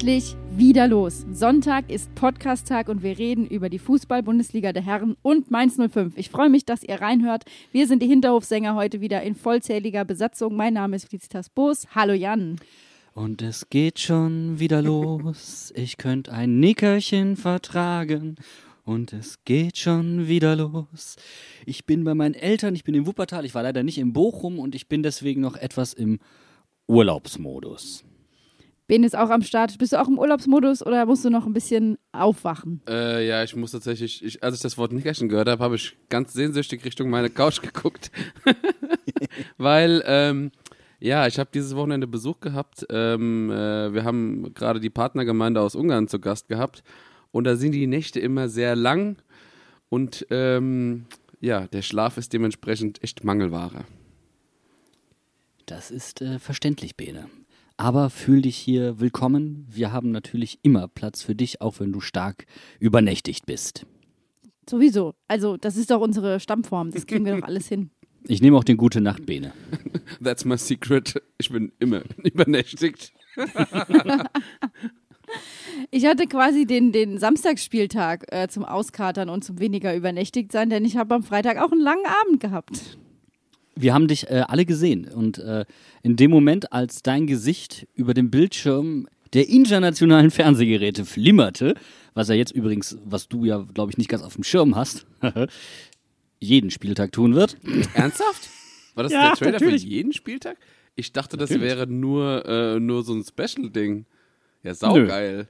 Endlich wieder los. Sonntag ist Podcast-Tag und wir reden über die Fußball-Bundesliga der Herren und Mainz 05. Ich freue mich, dass ihr reinhört. Wir sind die Hinterhofsänger heute wieder in vollzähliger Besatzung. Mein Name ist Felicitas Boos. Hallo Jan. Und es geht schon wieder los. Ich könnte ein Nickerchen vertragen. Und es geht schon wieder los. Ich bin bei meinen Eltern, ich bin in Wuppertal, ich war leider nicht in Bochum und ich bin deswegen noch etwas im Urlaubsmodus. Ben ist auch am Start. Bist du auch im Urlaubsmodus oder musst du noch ein bisschen aufwachen? Äh, ja, ich muss tatsächlich, ich, als ich das Wort Nickerchen gehört habe, habe ich ganz sehnsüchtig Richtung meine Couch geguckt. Weil, ähm, ja, ich habe dieses Wochenende Besuch gehabt. Ähm, äh, wir haben gerade die Partnergemeinde aus Ungarn zu Gast gehabt. Und da sind die Nächte immer sehr lang. Und ähm, ja, der Schlaf ist dementsprechend echt Mangelware. Das ist äh, verständlich, Bene. Aber fühl dich hier willkommen. Wir haben natürlich immer Platz für dich, auch wenn du stark übernächtigt bist. Sowieso. Also, das ist doch unsere Stammform. Das kriegen wir doch alles hin. Ich nehme auch den Gute Nacht Bene. That's my secret. Ich bin immer übernächtigt. Ich hatte quasi den, den Samstagsspieltag äh, zum Auskatern und zum weniger übernächtigt sein, denn ich habe am Freitag auch einen langen Abend gehabt. Wir haben dich äh, alle gesehen und äh, in dem Moment, als dein Gesicht über dem Bildschirm der internationalen Fernsehgeräte flimmerte, was er jetzt übrigens, was du ja, glaube ich, nicht ganz auf dem Schirm hast, jeden Spieltag tun wird. Ernsthaft? War das Ja, der Trailer natürlich. für jeden Spieltag? Ich dachte, das Natürlich. wäre nur, äh, nur so ein Special-Ding. Ja, saugeil.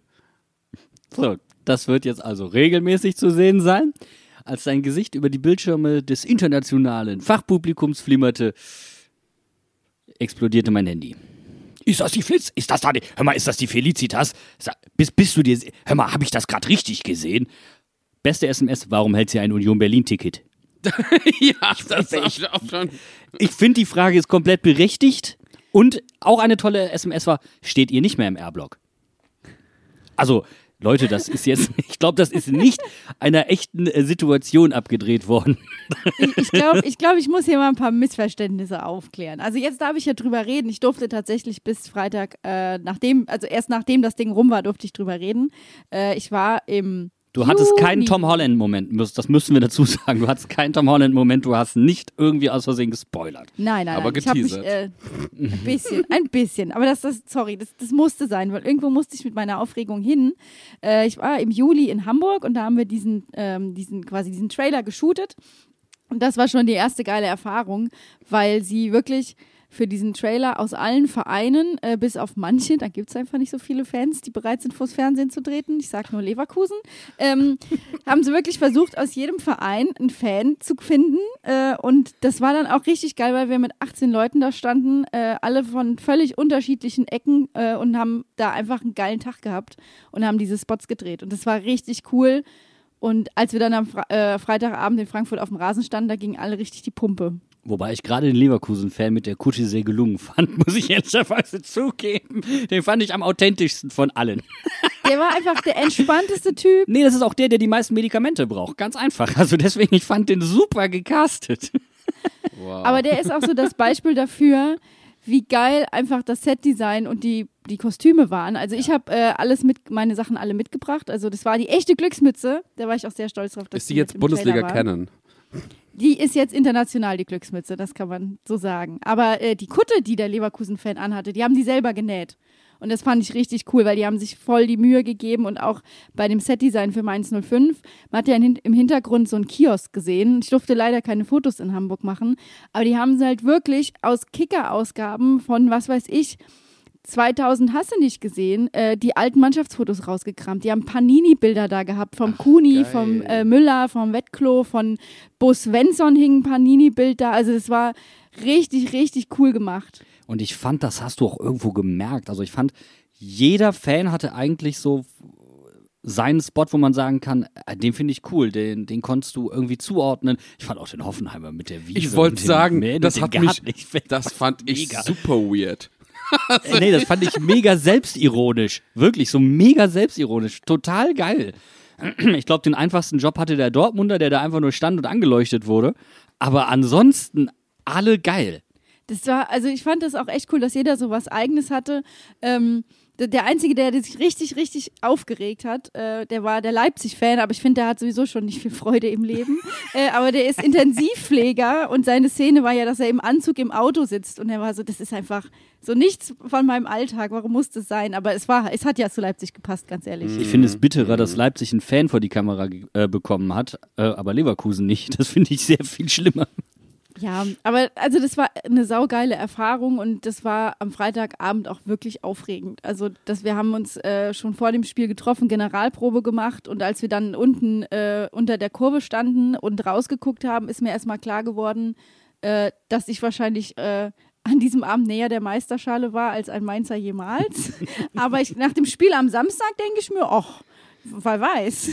So, das wird jetzt also regelmäßig zu sehen sein. Als dein Gesicht über die Bildschirme des internationalen Fachpublikums flimmerte, explodierte mein Handy. Ist das die Flitz? Ist das da die? Hör mal, ist das die Felicitas? Bist, bist du dir. Hör mal, habe ich das gerade richtig gesehen? Beste SMS, warum hält sie ein Union Berlin-Ticket? ja, das ich- hab ich auch schon. Ich finde, die Frage ist komplett berechtigt. Und auch eine tolle SMS war, steht ihr nicht mehr im R-Block? Also, Leute, das ist jetzt, ich glaube, das ist nicht einer echten äh, Situation abgedreht worden. Ich, ich glaube, ich, glaub, ich muss hier mal ein paar Missverständnisse aufklären. Also jetzt darf ich ja drüber reden. Ich durfte tatsächlich bis Freitag, äh, nachdem, also erst nachdem das Ding rum war, durfte ich drüber reden. Äh, ich war im Du hattest keinen Juni. Tom Holland-Moment, das müssen wir dazu sagen. Du hattest keinen Tom Holland-Moment, du hast nicht irgendwie aus Versehen gespoilert. Nein, nein, Aber nein. Ich habe mich geteasert. äh, ein bisschen, ein bisschen. Aber das, das sorry, das, das musste sein, weil irgendwo musste ich mit meiner Aufregung hin. Äh, ich war im Juli in Hamburg und da haben wir diesen, ähm, diesen quasi diesen Trailer geshootet. Und das war schon die erste geile Erfahrung, weil sie wirklich für diesen Trailer aus allen Vereinen, äh, bis auf manche, da gibt es einfach nicht so viele Fans, die bereit sind, vors Fernsehen zu treten, ich sag nur Leverkusen, ähm, haben sie wirklich versucht, aus jedem Verein einen Fan zu finden. Äh, und das war dann auch richtig geil, weil wir mit 18 Leuten da standen, äh, alle von völlig unterschiedlichen Ecken äh, und haben da einfach einen geilen Tag gehabt und haben diese Spots gedreht. Und das war richtig cool. Und als wir dann am Fre äh, Freitagabend in Frankfurt auf dem Rasen standen, da gingen alle richtig die Pumpe. Wobei ich gerade den Leverkusen-Fan mit der Kutsche sehr gelungen fand, muss ich ehrlicherweise zugeben. Den fand ich am authentischsten von allen. Der war einfach der entspannteste Typ. Nee, das ist auch der, der die meisten Medikamente braucht. Ganz einfach. Also deswegen, ich fand den super gecastet. Wow. Aber der ist auch so das Beispiel dafür, wie geil einfach das Setdesign und die, die Kostüme waren. Also ich habe äh, alles mit, meine Sachen alle mitgebracht. Also das war die echte Glücksmütze. Da war ich auch sehr stolz drauf. Dass ist die jetzt Bundesliga kennen? Die ist jetzt international, die Glücksmütze, das kann man so sagen. Aber äh, die Kutte, die der Leverkusen-Fan anhatte, die haben die selber genäht. Und das fand ich richtig cool, weil die haben sich voll die Mühe gegeben und auch bei dem Setdesign für Mainz 05. Man hat ja im Hintergrund so einen Kiosk gesehen. Ich durfte leider keine Fotos in Hamburg machen, aber die haben sie halt wirklich aus Kicker-Ausgaben von, was weiß ich, 2000 hast du nicht gesehen, äh, die alten Mannschaftsfotos rausgekramt. Die haben Panini-Bilder da gehabt vom Kuni, geil. vom äh, Müller, vom Wettklo, von Bo Svensson hing ein Panini-Bild da. Also das war richtig, richtig cool gemacht. Und ich fand, das hast du auch irgendwo gemerkt. Also ich fand, jeder Fan hatte eigentlich so seinen Spot, wo man sagen kann, äh, den finde ich cool, den, den konntest du irgendwie zuordnen. Ich fand auch den Hoffenheimer mit der Wiese. Ich wollte sagen, Mäh- das hat mich, das fand ich mega. super weird. Äh, nee, das fand ich mega selbstironisch. Wirklich, so mega selbstironisch. Total geil. Ich glaube, den einfachsten Job hatte der Dortmunder, der da einfach nur stand und angeleuchtet wurde. Aber ansonsten alle geil. Das war, also ich fand das auch echt cool, dass jeder so was Eigenes hatte. Ähm, der, Einzige, der, der sich richtig, richtig aufgeregt hat, äh, der war der Leipzig-Fan, aber ich finde, der hat sowieso schon nicht viel Freude im Leben. äh, aber der ist Intensivpfleger und seine Szene war ja, dass er im Anzug im Auto sitzt und er war so, das ist einfach so nichts von meinem Alltag, warum muss das sein? Aber es war, es hat ja zu Leipzig gepasst, ganz ehrlich. Ich finde es bitterer, dass Leipzig einen Fan vor die Kamera äh, bekommen hat, äh, aber Leverkusen nicht. Das finde ich sehr viel schlimmer. Ja, aber also das war eine saugeile Erfahrung und das war am Freitagabend auch wirklich aufregend. Also dass wir haben uns äh, schon vor dem Spiel getroffen, Generalprobe gemacht und als wir dann unten äh, unter der Kurve standen und rausgeguckt haben, ist mir erstmal klar geworden, äh, dass ich wahrscheinlich äh, an diesem Abend näher der Meisterschale war als ein Mainzer jemals. aber ich, nach dem Spiel am Samstag denke ich mir, ach, wer weiß.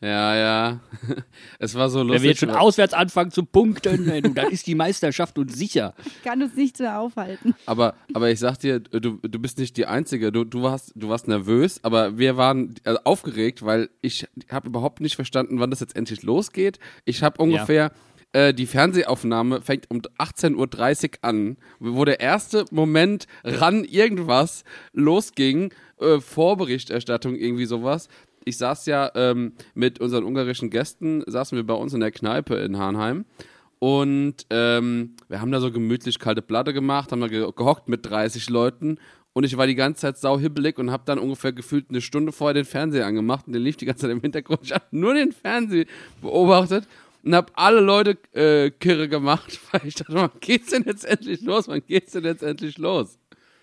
Ja, ja. Es war so Wenn lustig. wir jetzt schon auswärts anfangen zu punkten, du, dann ist die Meisterschaft uns sicher. Kann uns nichts mehr aufhalten. Aber, aber ich sag dir, du, du bist nicht die Einzige. Du, du, warst, du warst nervös, aber wir waren äh, aufgeregt, weil ich habe überhaupt nicht verstanden, wann das jetzt endlich losgeht. Ich habe ungefähr, äh, die Fernsehaufnahme fängt um 18.30 Uhr an, wo der erste Moment ran irgendwas losging, äh, Vorberichterstattung, irgendwie sowas. Ich saß ja ähm, mit unseren ungarischen Gästen, saßen wir bei uns in der Kneipe in Harnheim. Und ähm, wir haben da so gemütlich kalte Platte gemacht, haben da ge gehockt mit 30 Leuten. Und ich war die ganze Zeit sauhibbelig und habe dann ungefähr gefühlt eine Stunde vorher den Fernseher angemacht und der lief die ganze Zeit im Hintergrund. Ich habe nur den Fernseher beobachtet und habe alle Leute äh, kirre gemacht, weil ich dachte, wann geht's denn jetzt endlich los? Wann geht's denn jetzt endlich los?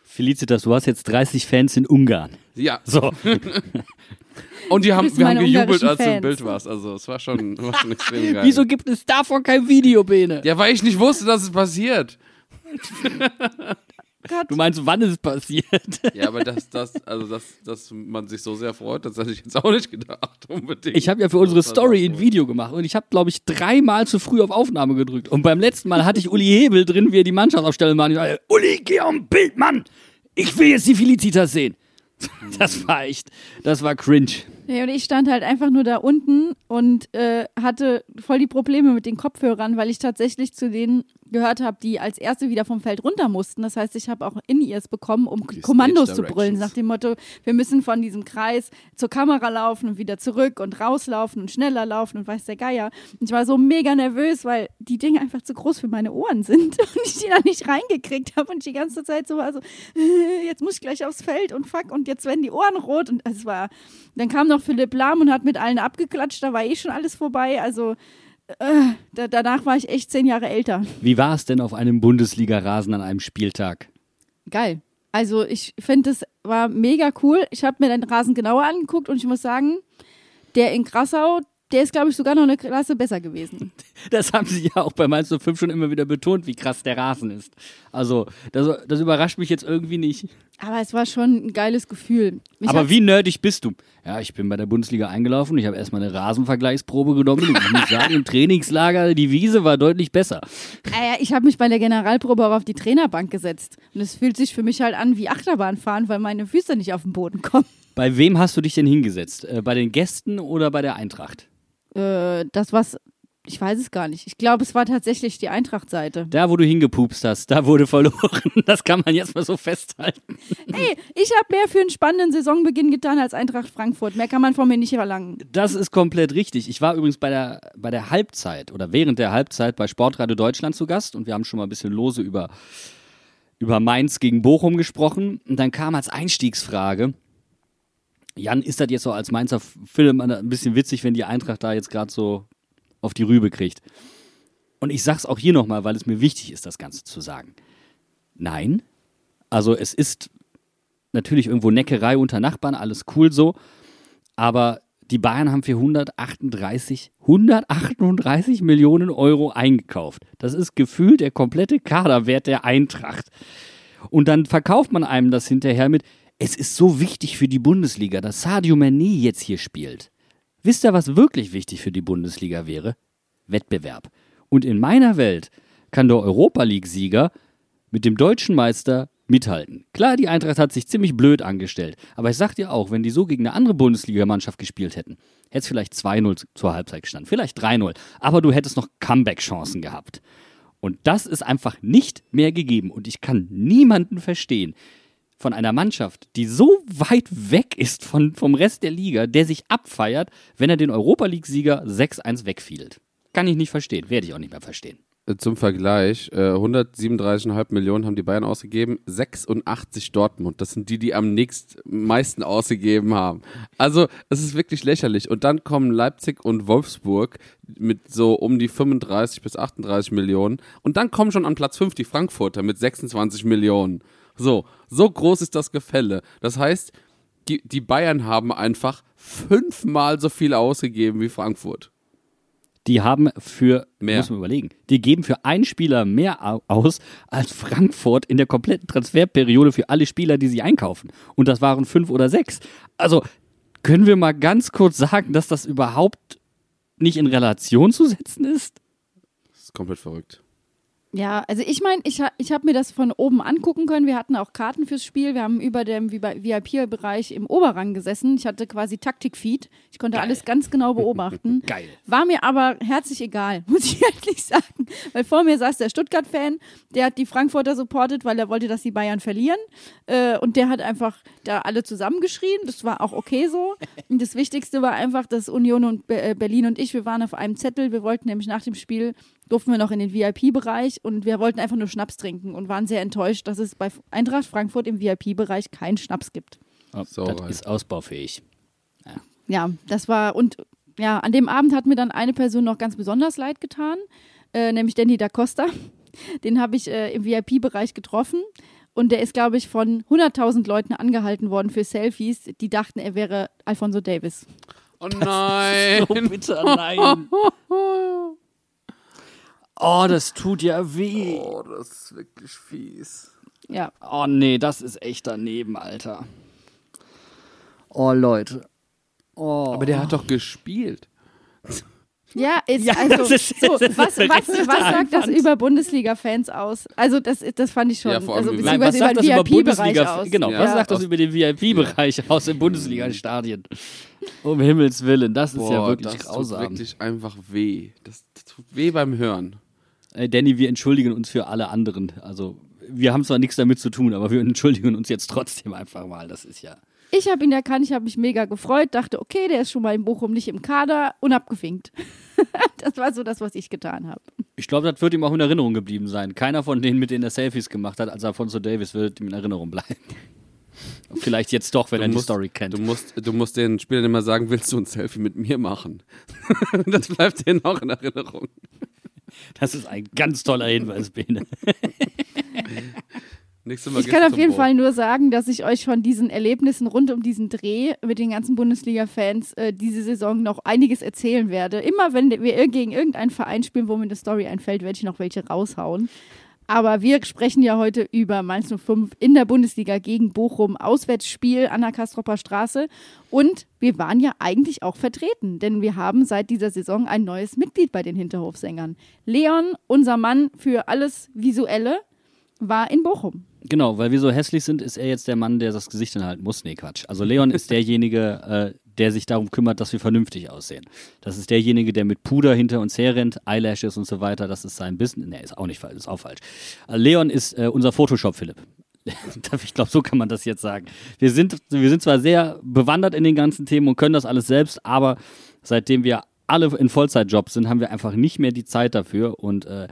Felicitas, du hast jetzt 30 Fans in Ungarn. Ja, So, und die haben, wir haben gejubelt, als du im. Bild warst. Also es war schon, war schon extrem geil. wieso gibt es davon kein Video, Bene? Ja, weil ich nicht wusste, dass es passiert. Gott. Du meinst, wann ist es passiert? Ja, aber dass das, also dass, dass man sich so sehr freut, das hätte ich jetzt auch nicht gedacht, unbedingt. Ich habe ja für unsere Story ein. Video gemacht und ich habe, glaube ich, dreimal zu früh auf Aufnahme gedrückt. Und beim letzten Mal hatte ich Uli Hebel drin, wie er die Mannschaftsaufstellung macht. Ich sage, Uli, geh am Bild, Mann! Ich will jetzt die Felicitas sehen. Das war echt, das war cringe. Nee, und ich stand halt einfach nur da unten und äh, hatte voll die Probleme mit den Kopfhörern, weil ich tatsächlich zu denen gehört habe, die als erste wieder vom Feld runter mussten. Das heißt, ich habe auch In-Ears bekommen, um Die Kommandos zu brüllen, nach dem Motto, wir müssen von diesem Kreis zur Kamera laufen und wieder zurück und rauslaufen und schneller laufen und weiß der Geier. Und ich war so mega nervös, weil die Dinge einfach zu groß für meine Ohren sind und ich die da nicht reingekriegt habe und ich die ganze Zeit so war so, jetzt muss ich gleich aufs Feld und fuck und jetzt werden die Ohren rot und es war, dann kam noch Philipp Lahm und hat mit allen abgeklatscht, da war eh schon alles vorbei, also äh, da, danach war ich echt zehn Jahre älter. Wie war es denn auf einem Bundesliga-Rasen an einem Spieltag? Geil. Also ich finde, es war mega cool. Ich habe mir den Rasen genauer angeguckt und ich muss sagen, der in Krassau, der ist, glaube ich, sogar noch eine Klasse besser gewesen. Das haben sie ja auch bei Mainz 05 schon immer wieder betont, wie krass der Rasen ist. Also, das, das überrascht mich jetzt irgendwie nicht. Aber es war schon ein geiles Gefühl. Mich Aber wie nerdig bist du? Ja, ich bin bei der Bundesliga eingelaufen. Ich habe erstmal eine Rasenvergleichsprobe genommen. Und ich muss sagen, im Trainingslager, die Wiese war deutlich besser. Ja, ich habe mich bei der Generalprobe auch auf die Trainerbank gesetzt. Und es fühlt sich für mich halt an wie Achterbahnfahren, weil meine Füße nicht auf den Boden kommen. Bei wem hast du dich denn hingesetzt? Äh, bei den Gästen oder bei der Eintracht? Äh, das was, ich weiß es gar nicht. Ich glaube, es war tatsächlich die Eintracht-Seite. Da, wo du hingepupst hast, da wurde verloren. Das kann man jetzt mal so festhalten. Hey, ich habe mehr für einen spannenden Saisonbeginn getan als Eintracht Frankfurt. Mehr kann man von mir nicht verlangen. Das ist komplett richtig. Ich war übrigens bei der, bei der Halbzeit oder während der Halbzeit bei Sportradio Deutschland zu Gast und wir haben schon mal ein bisschen lose über, über Mainz gegen Bochum gesprochen. Und dann kam als Einstiegsfrage, Jan, ist das jetzt so als Mainzer Film ein bisschen witzig, wenn die Eintracht da jetzt gerade so auf die Rübe kriegt? Und ich sag's auch hier nochmal, weil es mir wichtig ist, das Ganze zu sagen. Nein, also es ist natürlich irgendwo Neckerei unter Nachbarn, alles cool so. Aber die Bayern haben für 138, 138 Millionen Euro eingekauft. Das ist gefühlt der komplette Kaderwert der Eintracht. Und dann verkauft man einem das hinterher mit, es ist so wichtig für die Bundesliga, dass Sadio Mané jetzt hier spielt. Wisst ihr, was wirklich wichtig für die Bundesliga wäre? Wettbewerb. Und in meiner Welt kann der Europa League-Sieger mit dem deutschen Meister mithalten. Klar, die Eintracht hat sich ziemlich blöd angestellt, aber ich sag dir auch, wenn die so gegen eine andere Bundesligamannschaft gespielt hätten, hätte es vielleicht 2-0 zur Halbzeit gestanden, vielleicht 3-0, aber du hättest noch Comeback-Chancen gehabt. Und das ist einfach nicht mehr gegeben und ich kann niemanden verstehen von einer Mannschaft, die so weit weg ist von, vom Rest der Liga, der sich abfeiert, wenn er den Europa League-Sieger 6-1 wegfielt. Kann ich nicht verstehen, werde ich auch nicht mehr verstehen. Zum Vergleich, äh, 137,5 Millionen haben die Bayern ausgegeben, 86 Dortmund. Das sind die, die am nächst meisten ausgegeben haben. Also es ist wirklich lächerlich. Und dann kommen Leipzig und Wolfsburg mit so um die 35 bis 38 Millionen. Und dann kommen schon an Platz 5 die Frankfurter mit 26 Millionen. So, so groß ist das Gefälle. Das heißt, die, die Bayern haben einfach fünfmal so viel ausgegeben wie Frankfurt. Die haben für, Mehr. muss man überlegen, die geben für einen Spieler mehr au- aus als Frankfurt in der kompletten Transferperiode für alle Spieler, die sie einkaufen. Und das waren fünf oder sechs. Also können wir mal ganz kurz sagen, dass das überhaupt nicht in Relation zu setzen ist? Das ist komplett verrückt. Ja, also ich meine, ich, ich habe mir das von oben angucken können. Wir hatten auch Karten fürs Spiel. Wir haben über dem VIP-Bereich im Oberrang gesessen. Ich hatte quasi Taktikfeed. Ich konnte alles ganz genau beobachten. Geil. War mir aber herzlich egal, muss ich ehrlich sagen. Weil vor mir saß der Stuttgart-Fan, der hat die Frankfurter supportet, weil er wollte, dass die Bayern verlieren. Äh, und der hat einfach da alle zusammengeschrien. Das war auch okay so. Und das Wichtigste war einfach, dass Union und äh, Berlin und ich, wir waren auf einem Zettel. Wir wollten nämlich nach dem Spiel, durften wir noch in den VIP-Bereich und wir wollten einfach nur Schnaps trinken und waren sehr enttäuscht, dass es bei Eintracht Frankfurt im VIP-Bereich keinen Schnaps gibt. Oh, Sauerei. das ist ausbaufähig. Ja, das war, und ja, an dem Abend hat mir dann eine Person noch ganz besonders leid getan, äh, nämlich Danny da Costa. Den habe ich äh, im VIP-Bereich getroffen. Und der ist, glaube ich, von 100.000 Leuten angehalten worden für Selfies, die dachten, er wäre Alfonso Davis. Oh nein! So bitte, nein. Oh, das tut ja weh. Oh, das ist wirklich fies. Ja, Oh nee, das ist echt daneben, Alter. Oh, Leute. Oh. Aber der hat doch gespielt. ja, ist, Ja, also, das ist- so, das was, was, beste was sagt das über Bundesliga-Fans aus? Also, das, das fand ich schon, Ja, vor allem also Nein, was sagt das über über den VIP-Bereich Bundesliga? aus. Genau, Ja. was sagt das über den VIP-Bereich aus den Bundesliga-Stadien? Um Himmels Willen, das ist ja Boah, wirklich das grausam. tut wirklich einfach weh. Das, das tut weh beim Hören. Ey, Danny, wir entschuldigen uns für alle anderen. Also, wir haben zwar nichts damit zu tun, aber wir entschuldigen uns jetzt trotzdem einfach mal. Das ist ja. Ich habe ihn erkannt, ich habe mich mega gefreut, dachte, okay, der ist schon mal in Bochum nicht im Kader und abgefinkt. das war so das, was ich getan habe. Ich glaube, das wird ihm auch in Erinnerung geblieben sein. Keiner von denen, mit denen er Selfies gemacht hat, als Alfonso Davis, wird ihm in Erinnerung bleiben. Vielleicht jetzt doch, wenn er die Story kennt. Du musst, du musst den Spielern immer sagen, willst du ein Selfie mit mir machen? das bleibt denen auch in Erinnerung. Das ist ein ganz toller Hinweis, Bene. Ich kann auf jeden. Fall nur sagen, dass ich euch von diesen Erlebnissen rund um diesen Dreh mit den ganzen Bundesliga-Fans äh, diese Saison noch einiges erzählen werde. Immer wenn wir ir- gegen irgendeinen Verein spielen, wo mir eine Story einfällt, werde ich noch welche raushauen. Aber wir sprechen ja heute über Mainz 05 in der Bundesliga gegen Bochum, Auswärtsspiel an der Kastropper Straße. Und wir waren ja eigentlich auch vertreten, denn wir haben seit dieser Saison ein neues Mitglied bei den Hinterhofsängern. Leon, unser Mann für alles Visuelle, war in Bochum. Genau, weil wir so hässlich sind, ist er jetzt der Mann, der das Gesicht hinhalten muss. Nee, Quatsch. Also Leon ist derjenige, äh, der sich darum kümmert, dass wir vernünftig aussehen. Das ist derjenige, der mit Puder hinter uns herrennt, Eyelashes und so weiter. Das ist sein Business. Nee, ist auch nicht falsch, ist auch falsch. Äh, Leon ist äh, unser Photoshop, Philipp. ich glaube, so kann man das jetzt sagen. Wir sind, wir sind zwar sehr bewandert in den ganzen Themen und können das alles selbst, aber seitdem wir alle in Vollzeitjobs sind, haben wir einfach nicht mehr die Zeit dafür und äh,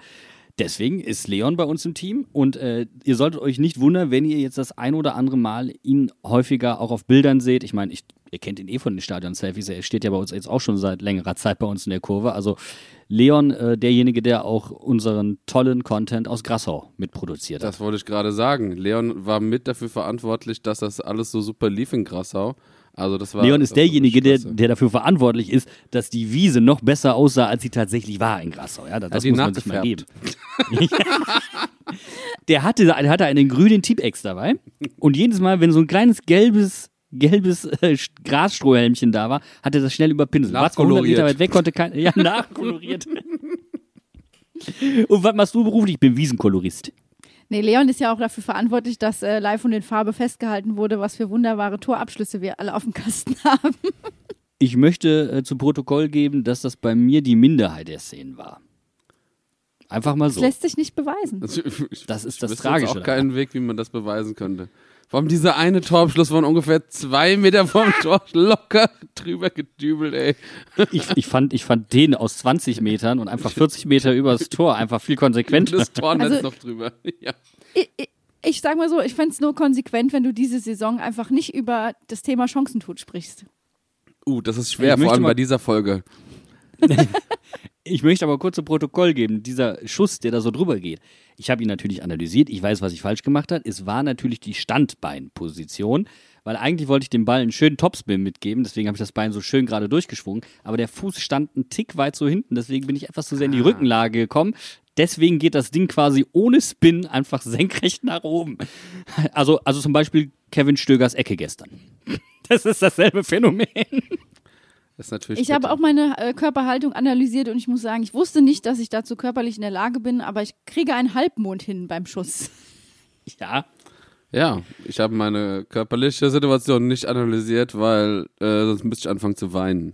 Deswegen ist Leon bei uns im Team und äh, ihr solltet euch nicht wundern, wenn ihr jetzt das ein oder andere Mal ihn häufiger auch auf Bildern seht. Ich meine, ich, ihr kennt ihn eh von den Stadion-Selfies, er steht ja bei uns jetzt auch schon seit längerer Zeit bei uns in der Kurve. Also Leon, äh, derjenige, der auch unseren tollen Content aus Grassau mitproduziert hat. Das wollte ich gerade sagen. Leon war mit dafür verantwortlich, dass das alles so super lief in Grassau. Also das war, Leon das ist derjenige, war der, der dafür verantwortlich ist, dass die Wiese noch besser aussah, als sie tatsächlich war in Grassau. Ja, das Hat muss man sich mal geben. Der hatte, der hatte einen grünen Tipex dabei und jedes Mal, wenn so ein kleines gelbes gelbes äh, Grasstrohhelmchen da war, hat er das schnell überpinselt. War zwar 100 Meter weit weg, konnte kein, ja, nachkoloriert. und was machst du beruflich? Ich bin Wiesenkolorist. Nee, Leon ist ja auch dafür verantwortlich, dass äh, live und in Farbe festgehalten wurde, was für wunderbare Torabschlüsse wir alle auf dem Kasten haben. Ich möchte äh, zu Protokoll geben, dass das bei mir die Minderheit der Szenen war. Einfach mal Das so. lässt sich nicht beweisen. Also, ich, Das ist ich das Tragische Jetzt auch keinen Weg, wie man das beweisen könnte. Vor allem dieser eine Torabschluss von ungefähr zwei Meter vom Tor locker drüber gedübelt, ey. Ich, ich, fand, ich fand den aus 20 Metern und einfach 40 Meter übers Tor einfach viel konsequenter. Das Tornetz Also- noch drüber. Ja. Ich, ich, ich sag mal so, ich fände es nur konsequent, wenn du diese Saison einfach nicht über das Thema Chancentod sprichst. Uh, das ist schwer, vor allem bei dieser Folge. Ich möchte aber kurz zu Protokoll geben, dieser Schuss, der da so drüber geht. Ich habe ihn natürlich analysiert, ich weiß, was ich falsch gemacht habe. Es war natürlich die Standbeinposition, weil eigentlich wollte ich dem Ball einen schönen Topspin mitgeben, deswegen habe ich das Bein so schön gerade durchgeschwungen, aber der Fuß stand einen Tick weit so hinten, deswegen bin ich etwas zu sehr in die Rückenlage gekommen. Deswegen geht das Ding quasi ohne Spin einfach senkrecht nach oben. Also, also zum Beispiel Kevin Stögers Ecke gestern. Das ist dasselbe Phänomen. Das ist natürlich Ich habe bitter. auch meine äh, Körperhaltung analysiert und ich muss sagen, ich wusste nicht, dass ich dazu körperlich in der Lage bin, aber ich kriege einen Halbmond hin beim Schuss. Ja, Ja, ich habe meine körperliche Situation nicht analysiert, weil äh, sonst müsste ich anfangen zu weinen.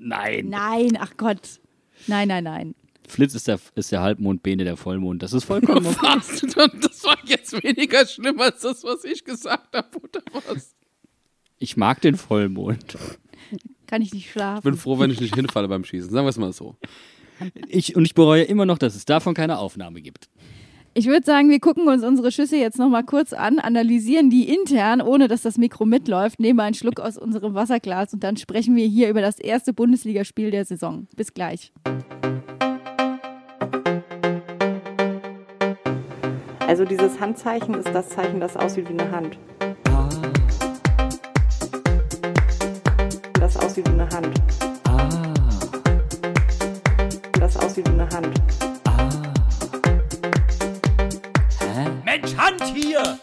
nein. Nein, ach Gott. Nein, nein, nein. Flitz ist der, ist der Halbmond, Bene der Vollmond. Das ist vollkommen okay. Was? Das war jetzt weniger schlimm als das, was ich gesagt habe, oder was? Ich mag den Vollmond. Kann ich nicht Ich schlafen. bin froh, wenn ich nicht hinfalle beim Schießen. Sagen wir es mal so. Ich, und ich bereue immer noch, dass es davon keine Aufnahme gibt. Ich würde sagen, wir gucken uns unsere Schüsse jetzt nochmal kurz an, analysieren die intern, ohne dass das Mikro mitläuft, nehmen einen Schluck aus unserem Wasserglas und dann sprechen wir hier über das erste Bundesligaspiel der Saison. Bis gleich. Also dieses Handzeichen ist das Zeichen, das aussieht wie eine Hand. Das aussieht wie eine Hand. Das aussieht wie eine Hand. Mensch, Hand hier!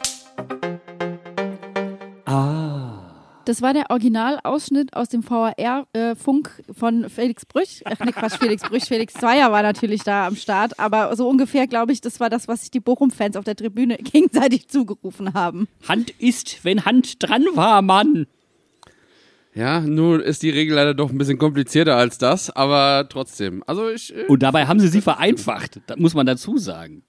Das war der Originalausschnitt aus dem VHR-Funk von Felix Brüch. Ach ne, Quatsch, Felix Brüch. Felix Zweier war natürlich da am Start. Aber so ungefähr, glaube ich, das war das, was sich die Bochum-Fans auf der Tribüne gegenseitig zugerufen haben. Hand ist, wenn Hand dran war, Mann. Ja, nur ist die Regel leider doch ein bisschen komplizierter als das, aber trotzdem. Also ich. äh, Und dabei haben sie sie vereinfacht. Das muss man dazu sagen.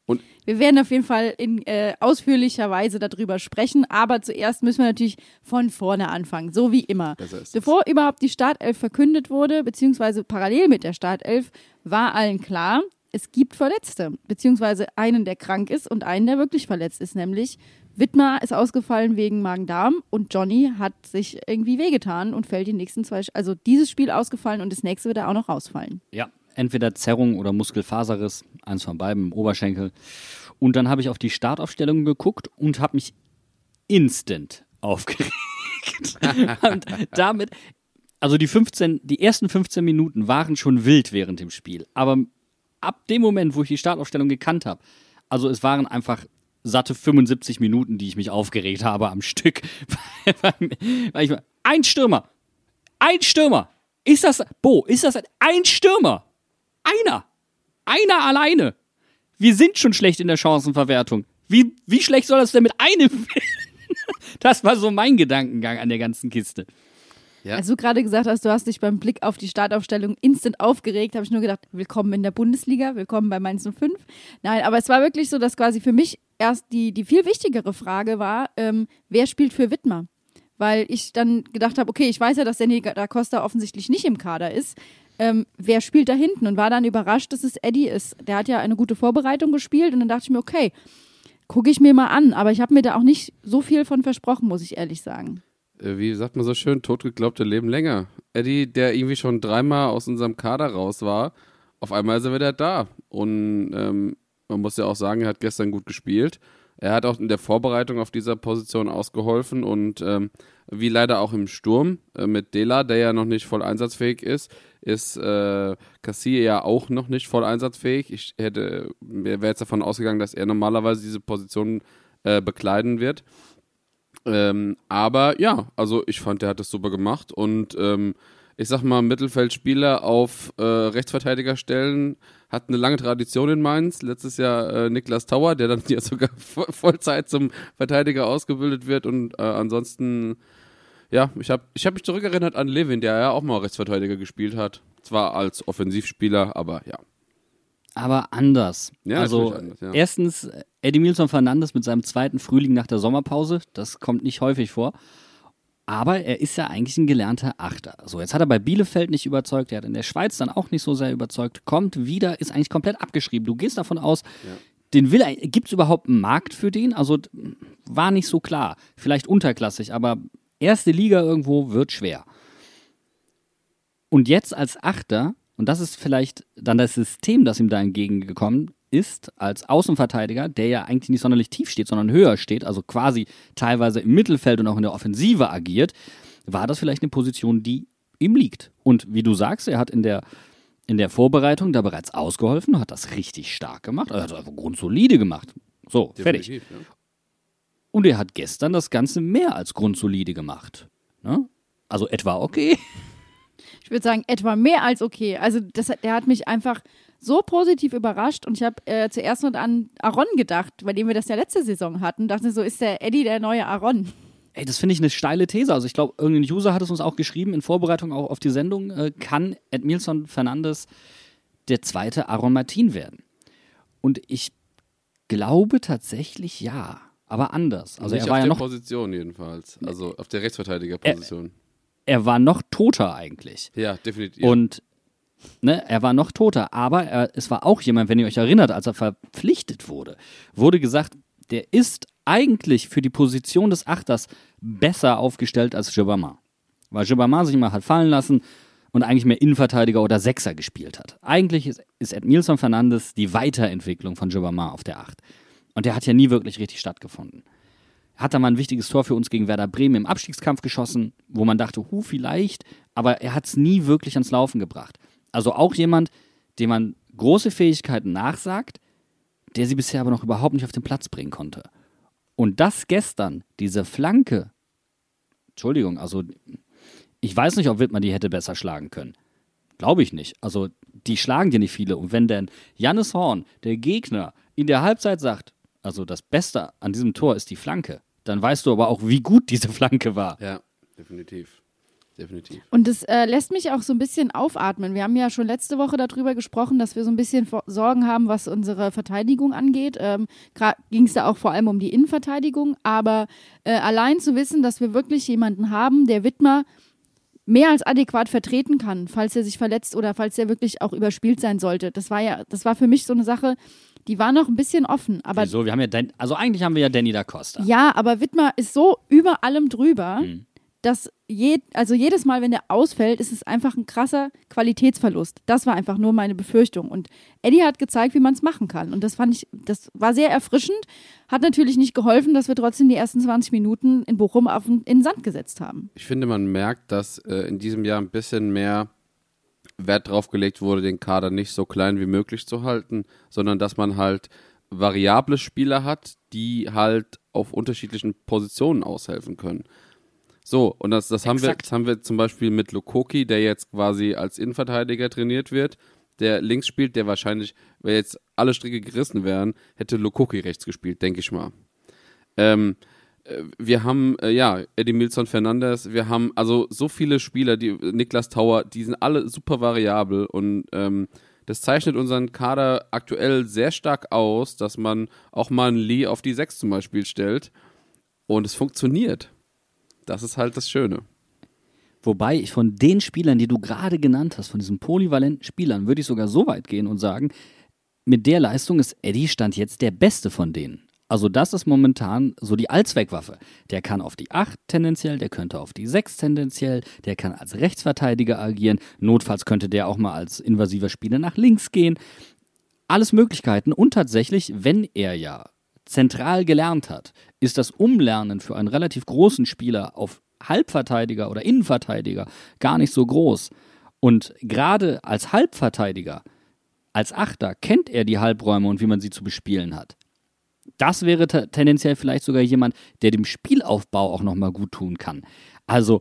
Wir werden auf jeden Fall in äh, ausführlicher Weise darüber sprechen, aber zuerst müssen wir natürlich von vorne anfangen, so wie immer. Es. Bevor überhaupt die Startelf verkündet wurde, beziehungsweise parallel mit der Startelf, war allen klar, es gibt Verletzte, beziehungsweise einen, der krank ist und einen, der wirklich verletzt ist, nämlich Wittmer ist ausgefallen wegen Magen-Darm und Johnny hat sich irgendwie wehgetan und fällt die nächsten zwei, also dieses Spiel ausgefallen und das nächste wird er auch noch rausfallen. Ja, entweder Zerrung oder Muskelfaserriss, eins von beiden im Oberschenkel. Und dann habe ich auf die Startaufstellung geguckt und habe mich instant aufgeregt. und damit, also die 15, die ersten 15 Minuten waren schon wild während dem Spiel. Aber ab dem Moment, wo ich die Startaufstellung gekannt habe, also es waren einfach satte 75 Minuten, die ich mich aufgeregt habe am Stück. Ein Stürmer, ein Stürmer. Ist das, Bo, ist das ein Stürmer? Einer. Einer alleine. Wir sind schon schlecht in der Chancenverwertung. Wie, wie schlecht soll das denn mit einem werden? Das war so mein Gedankengang an der ganzen Kiste. Ja. Als du gerade gesagt hast, du hast dich beim Blick auf die Startaufstellung instant aufgeregt, habe ich nur gedacht, willkommen in der Bundesliga, willkommen bei Mainz 05. Nein, aber es war wirklich so, dass quasi für mich erst die, die viel wichtigere Frage war, ähm, wer spielt für Wittmer? Weil ich dann gedacht habe, okay, ich weiß ja, dass Danny da Costa offensichtlich nicht im Kader ist. ähm, wer spielt da hinten und war dann überrascht, dass es Eddie ist. Der hat ja eine gute Vorbereitung gespielt und dann dachte ich mir, okay, gucke ich mir mal an. Aber ich habe mir da auch nicht so viel von versprochen, muss ich ehrlich sagen. Äh, Wie sagt man so schön, totgeglaubte leben länger. Eddie, der irgendwie schon dreimal aus unserem Kader raus war, auf einmal ist er wieder da. Und ähm, man muss ja auch sagen, er hat gestern gut gespielt. Er hat auch in der Vorbereitung auf dieser Position ausgeholfen und ähm, wie leider auch im Sturm äh, mit Dela, der ja noch nicht voll einsatzfähig ist, ist äh, Cassie ja auch noch nicht voll einsatzfähig. Ich hätte, wäre jetzt davon ausgegangen, dass er normalerweise diese Position äh, bekleiden wird. Ähm, aber ja, also ich fand, der hat das super gemacht und ähm, ich sag mal, Mittelfeldspieler auf äh, Rechtsverteidiger stellen hat eine lange Tradition in Mainz. Letztes Jahr äh, Niklas Tauer, der dann ja sogar Vo- Vollzeit zum Verteidiger ausgebildet wird und äh, ansonsten, ja, ich habe ich hab mich zurückerinnert an Levin, der ja auch mal Rechtsverteidiger gespielt hat. Zwar als Offensivspieler, aber ja. Aber anders. Ja, also anders, ja. erstens Eddie Milson Fernandes mit seinem zweiten Frühling nach der Sommerpause, das kommt nicht häufig vor. Aber er ist ja eigentlich ein gelernter Achter. So, jetzt hat er bei Bielefeld nicht überzeugt, er hat in der Schweiz dann auch nicht so sehr überzeugt, kommt wieder, ist eigentlich komplett abgeschrieben. Du gehst davon aus, den will gibt es überhaupt einen Markt für den? Also war nicht so klar. Vielleicht unterklassig, aber erste Liga irgendwo wird schwer. Und jetzt als Achter, und das ist vielleicht dann das System, das ihm da entgegengekommen ist, als Außenverteidiger, der ja eigentlich nicht sonderlich tief steht, sondern höher steht, also quasi teilweise im Mittelfeld und auch in der Offensive agiert, war das vielleicht eine Position, die ihm liegt. Und wie du sagst, er hat in der, in der Vorbereitung da bereits ausgeholfen, hat das richtig stark gemacht, also einfach grundsolide gemacht. So, fertig. Definitiv, ja. Und er hat gestern das Ganze mehr als grundsolide gemacht. Ne? Also etwa okay. Ich würde sagen, etwa mehr als okay. Also das, hat- der hat mich einfach so positiv überrascht und ich habe äh, zuerst noch an Aaron gedacht, bei dem wir das ja letzte Saison hatten. Dachte so, ist der Eddie der neue Aaron? Ey, das finde ich eine steile These. Also ich glaube, irgendein User hat es uns auch geschrieben in Vorbereitung auch auf die Sendung, äh, kann Edmilson Fernandes der zweite Aaron Martin werden? Und ich glaube tatsächlich ja, aber anders. Also Nicht er war auf ja der noch, Position jedenfalls. Also auf der Rechtsverteidigerposition. er war noch toter eigentlich. ja, definitiv. Und ne, er war noch toter, aber er, es war auch jemand, wenn ihr euch erinnert, als er verpflichtet wurde, wurde gesagt, der ist eigentlich für die Position des Achters besser aufgestellt als Gibama. Weil Gibama sich mal hat fallen lassen und eigentlich mehr Innenverteidiger oder Sechser gespielt hat. Eigentlich ist, ist Edmilson Fernandes die Weiterentwicklung von Gibama auf der Acht. Und der hat ja nie wirklich richtig stattgefunden. Hat da mal ein wichtiges Tor für uns gegen Werder Bremen im Abstiegskampf geschossen, wo man dachte, hu, vielleicht, aber er hat es nie wirklich ans Laufen gebracht. Also auch jemand, dem man große Fähigkeiten nachsagt, der sie bisher aber noch überhaupt nicht auf den Platz bringen konnte. Und das gestern, diese Flanke, Entschuldigung, also ich weiß nicht, ob Wittmann die hätte besser schlagen können. Glaube ich nicht. Also die schlagen dir nicht viele. Und wenn denn Jannis Horn, der Gegner, in der Halbzeit sagt, also das Beste an diesem Tor ist die Flanke, dann weißt du aber auch, wie gut diese Flanke war. ja, definitiv. Definitiv. Und das äh, lässt mich auch so ein bisschen aufatmen. Wir haben ja schon letzte Woche darüber gesprochen, dass wir so ein bisschen Sorgen haben, was unsere Verteidigung angeht. Ähm, Ging es da auch vor allem um die Innenverteidigung. Aber äh, allein zu wissen, dass wir wirklich jemanden haben, der Wittmer mehr als adäquat vertreten kann, falls er sich verletzt oder falls er wirklich auch überspielt sein sollte. Das war ja, das war für mich so eine Sache, die war noch ein bisschen offen. Aber Wieso? Wir haben ja, Dan also eigentlich haben wir ja Danny da Costa. ja, aber Wittmer ist so über allem drüber, Mhm. dass je, also jedes Mal, wenn der ausfällt, ist es einfach ein krasser Qualitätsverlust. Das war einfach nur meine Befürchtung. Und Eddie hat gezeigt, wie man es machen kann. Und das fand ich, das war sehr erfrischend. Hat natürlich nicht geholfen, dass wir trotzdem die ersten 20 Minuten in Bochum auf den, in den Sand gesetzt haben. Ich finde, man merkt, dass äh, in diesem Jahr ein bisschen mehr Wert drauf gelegt wurde, den Kader nicht so klein wie möglich zu halten, sondern dass man halt variable Spieler hat, die halt auf unterschiedlichen Positionen aushelfen können. So, und das, das, haben wir, das haben wir zum Beispiel mit Lukoki, der jetzt quasi als Innenverteidiger trainiert wird, der links spielt, der wahrscheinlich, wenn jetzt alle Stricke gerissen wären, hätte Lukoki rechts gespielt, denke ich mal. Ähm, äh, wir haben, äh, ja, Eddie Milson Fernandes, wir haben also so viele Spieler, die Niklas Tauer, die sind alle super variabel und ähm, das zeichnet unseren Kader aktuell sehr stark aus, dass man auch mal einen Lee auf die 6 zum Beispiel stellt und es funktioniert. Das ist halt das Schöne. Wobei ich von den Spielern, die du gerade genannt hast, von diesen polyvalenten Spielern, würde ich sogar so weit gehen und sagen, mit der Leistung ist Eddie Stand jetzt der beste von denen. Also das ist momentan so die Allzweckwaffe. Der kann auf die 8 tendenziell, der könnte auf die 6 tendenziell, der kann als Rechtsverteidiger agieren, notfalls könnte der auch mal als invasiver Spieler nach links gehen. Alles Möglichkeiten und tatsächlich, wenn er ja zentral gelernt hat, ist das Umlernen für einen relativ großen Spieler auf Halbverteidiger oder Innenverteidiger gar nicht so groß. Und gerade als Halbverteidiger, als Achter, kennt er die Halbräume und wie man sie zu bespielen hat das wäre tendenziell vielleicht sogar jemand, der dem Spielaufbau auch nochmal gut tun kann. Also,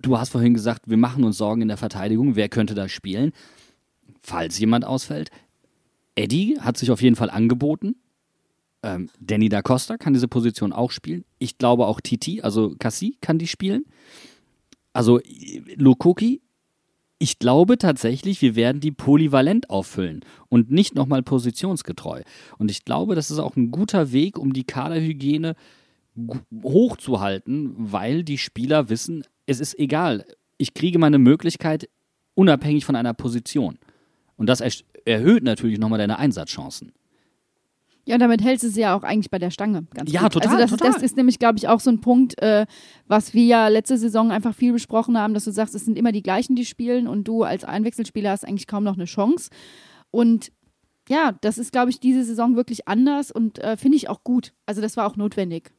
du hast vorhin gesagt, wir machen uns Sorgen in der Verteidigung, wer könnte da spielen, falls jemand ausfällt. Eddie hat sich auf jeden Fall angeboten. Ähm, Danny da Costa kann diese Position auch spielen. Ich glaube auch Titi, also Cassie, kann die spielen. Also Lukoki ich glaube tatsächlich, wir werden die polyvalent auffüllen und nicht nochmal positionsgetreu. Und ich glaube, das ist auch ein guter Weg, um die Kaderhygiene hochzuhalten, weil die Spieler wissen, es ist egal, ich kriege meine Möglichkeit unabhängig von einer Position. Und das erhöht natürlich nochmal deine Einsatzchancen. Ja, damit hältst du sie ja auch eigentlich bei der Stange. Ganz ja, gut. total. Also das, total. das ist nämlich, glaube ich, auch so ein Punkt, äh, was wir ja letzte Saison einfach viel besprochen haben, dass du sagst, es sind immer die gleichen, die spielen und du als Einwechselspieler hast eigentlich kaum noch eine Chance. Und ja, das ist, glaube ich, diese Saison wirklich anders und äh, finde ich auch gut. Also das war auch notwendig.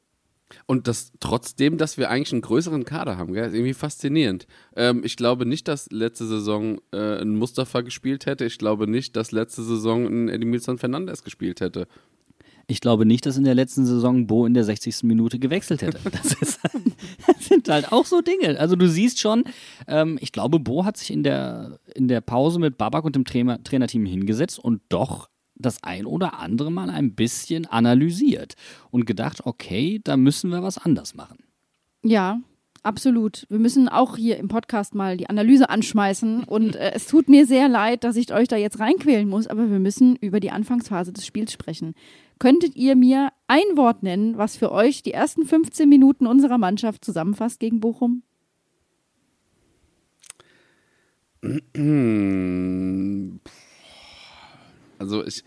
Und das trotzdem, dass wir eigentlich einen größeren Kader haben, gell? ist irgendwie faszinierend. Ähm, ich glaube nicht, dass letzte Saison äh, ein Mustafa gespielt hätte. Ich glaube nicht, dass letzte Saison ein Edmilson Fernandes gespielt hätte. Ich glaube nicht, dass in der letzten Saison Bo in der 60. Minute gewechselt hätte. Das, ist, das sind halt auch so Dinge. Also du siehst schon, ähm, ich glaube, Bo hat sich in der, in der Pause mit Babak und dem Trainer, Trainerteam hingesetzt und doch das ein oder andere Mal ein bisschen analysiert und gedacht, okay, da müssen wir was anders machen. Ja, Absolut. Wir müssen auch hier im Podcast mal die Analyse anschmeißen. Und äh, es tut mir sehr leid, dass ich euch da jetzt reinquälen muss, aber wir müssen über die Anfangsphase des Spiels sprechen. Könntet ihr mir ein Wort nennen, was für euch die ersten 15 Minuten unserer Mannschaft zusammenfasst gegen Bochum? Also ich,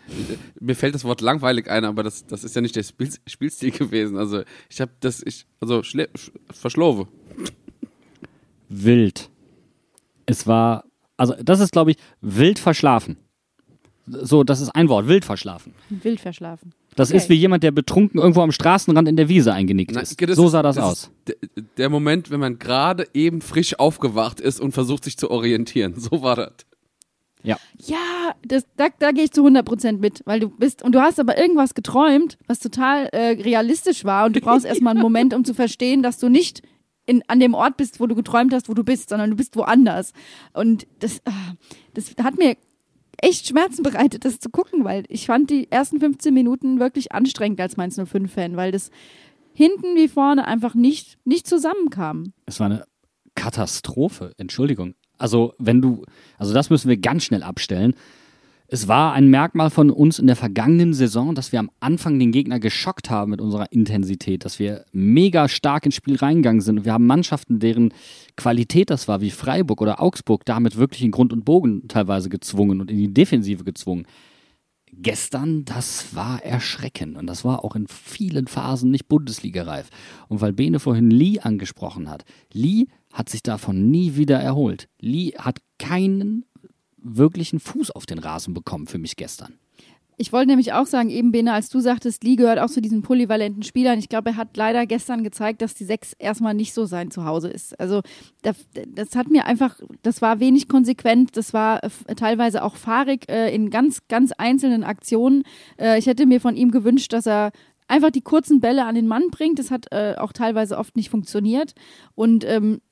mir fällt das Wort langweilig ein, aber das, das ist ja nicht der Spiel, Spielstil gewesen. Also ich habe das, ich, also schle, verschlove. Wild. Es war, also das ist, glaube ich, wild verschlafen. So, das ist ein Wort, wild verschlafen. Wild verschlafen. Das Okay. ist wie jemand, der betrunken irgendwo am Straßenrand in der Wiese eingenickt Na, ist. das so sah das, das aus. Der Moment, wenn man gerade eben frisch aufgewacht ist und versucht sich zu orientieren. So war das. Ja. Ja, das, da, da gehe ich zu 100% mit, weil du bist, und du hast aber irgendwas geträumt, was total äh, realistisch war und du brauchst erstmal einen Moment, um zu verstehen, dass du nicht in, an dem Ort bist, wo du geträumt hast, wo du bist, sondern du bist woanders. Und das, ah, das hat mir echt Schmerzen bereitet, das zu gucken, weil ich fand die ersten 15 Minuten wirklich anstrengend als Mainz 05-Fan, weil das hinten wie vorne einfach nicht, nicht zusammenkam. Es war eine Katastrophe, Entschuldigung. Also, wenn du, also das müssen wir ganz schnell abstellen. Es war ein Merkmal von uns in der vergangenen Saison, dass wir am Anfang den Gegner geschockt haben mit unserer Intensität, dass wir mega stark ins Spiel reingegangen sind. Wir haben Mannschaften, deren Qualität das war, wie Freiburg oder Augsburg, damit wirklich in Grund und Bogen teilweise gezwungen und in die Defensive gezwungen. Gestern, das war erschreckend und das war auch in vielen Phasen nicht Bundesligareif. Und weil Bene vorhin Lee angesprochen hat, Lee hat sich davon nie wieder erholt. Lee hat keinen wirklichen Fuß auf den Rasen bekommen für mich gestern. Ich wollte nämlich auch sagen, eben Bene, als du sagtest, Lee gehört auch zu diesen polyvalenten Spielern. Ich glaube, er hat leider gestern gezeigt, dass die Sechs erstmal nicht so sein Zuhause ist. Also das, das hat mir einfach, das war wenig konsequent, das war äh, teilweise auch fahrig äh, in ganz, ganz einzelnen Aktionen. Äh, ich hätte mir von ihm gewünscht, dass er einfach die kurzen Bälle an den Mann bringt. Das hat äh, auch teilweise oft nicht funktioniert. Und ähm,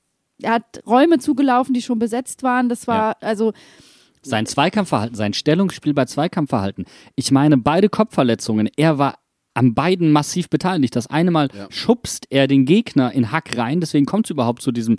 er hat Räume zugelaufen, die schon besetzt waren. Das war also Sein Zweikampfverhalten, sein Stellungsspiel bei Zweikampfverhalten. Ich meine, beide Kopfverletzungen, er war an beiden massiv beteiligt. Das eine Mal Ja. schubst er den Gegner in Hack rein, deswegen kommt es überhaupt zu diesem.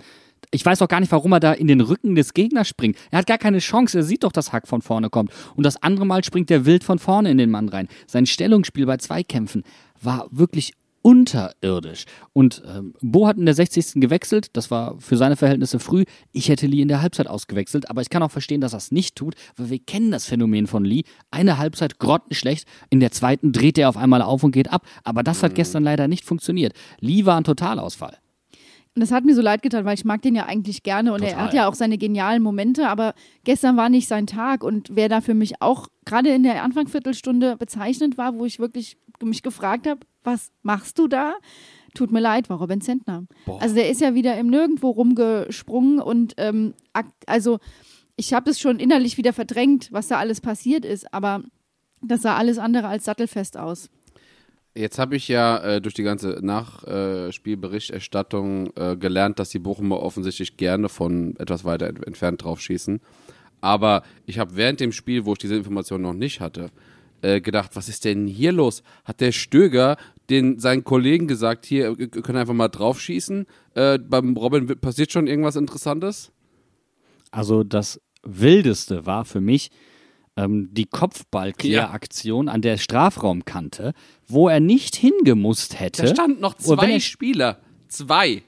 Ich weiß auch gar nicht, warum er da in den Rücken des Gegners springt. Er hat gar keine Chance, er sieht doch, dass Hack von vorne kommt. Und das andere Mal springt er wild von vorne in den Mann rein. Sein Stellungsspiel bei Zweikämpfen war wirklich unterirdisch. Und ähm, Bo hat in der 60. gewechselt, das war für seine Verhältnisse früh. Ich hätte Lee in der Halbzeit ausgewechselt, aber ich kann auch verstehen, dass er es nicht tut, weil wir kennen das Phänomen von Lee. Eine Halbzeit grottenschlecht, in der zweiten dreht er auf einmal auf und geht ab. Aber das hat gestern leider nicht funktioniert. Lee war ein Totalausfall. Und das hat mir so leid getan, weil ich mag den ja eigentlich gerne und er Total. hat ja auch seine genialen Momente, aber gestern war nicht sein Tag und wer da für mich auch gerade in der Anfangsviertelstunde bezeichnend war, wo ich wirklich mich gefragt habe, was machst du da? Tut mir leid, war Robin Zentner. Also der ist ja wieder im Nirgendwo rumgesprungen und ähm, also ich habe es schon innerlich wieder verdrängt, was da alles passiert ist, aber das sah alles andere als sattelfest aus. Jetzt habe ich ja äh, durch die ganze Nachspielberichterstattung äh, gelernt, dass die Bochumer offensichtlich gerne von etwas weiter ent entfernt drauf schießen. Aber ich habe während dem Spiel, wo ich diese Information noch nicht hatte, äh, gedacht, was ist denn hier los? Hat der Stöger den seinen Kollegen gesagt, hier, ihr könnt einfach mal drauf schießen? Äh, beim Robin passiert schon irgendwas Interessantes? Also das Wildeste war für mich ähm, die Kopfballkläraktion an der Strafraumkante, wo er nicht hingemusst hätte. Da standen noch zwei er- Spieler. Zwei.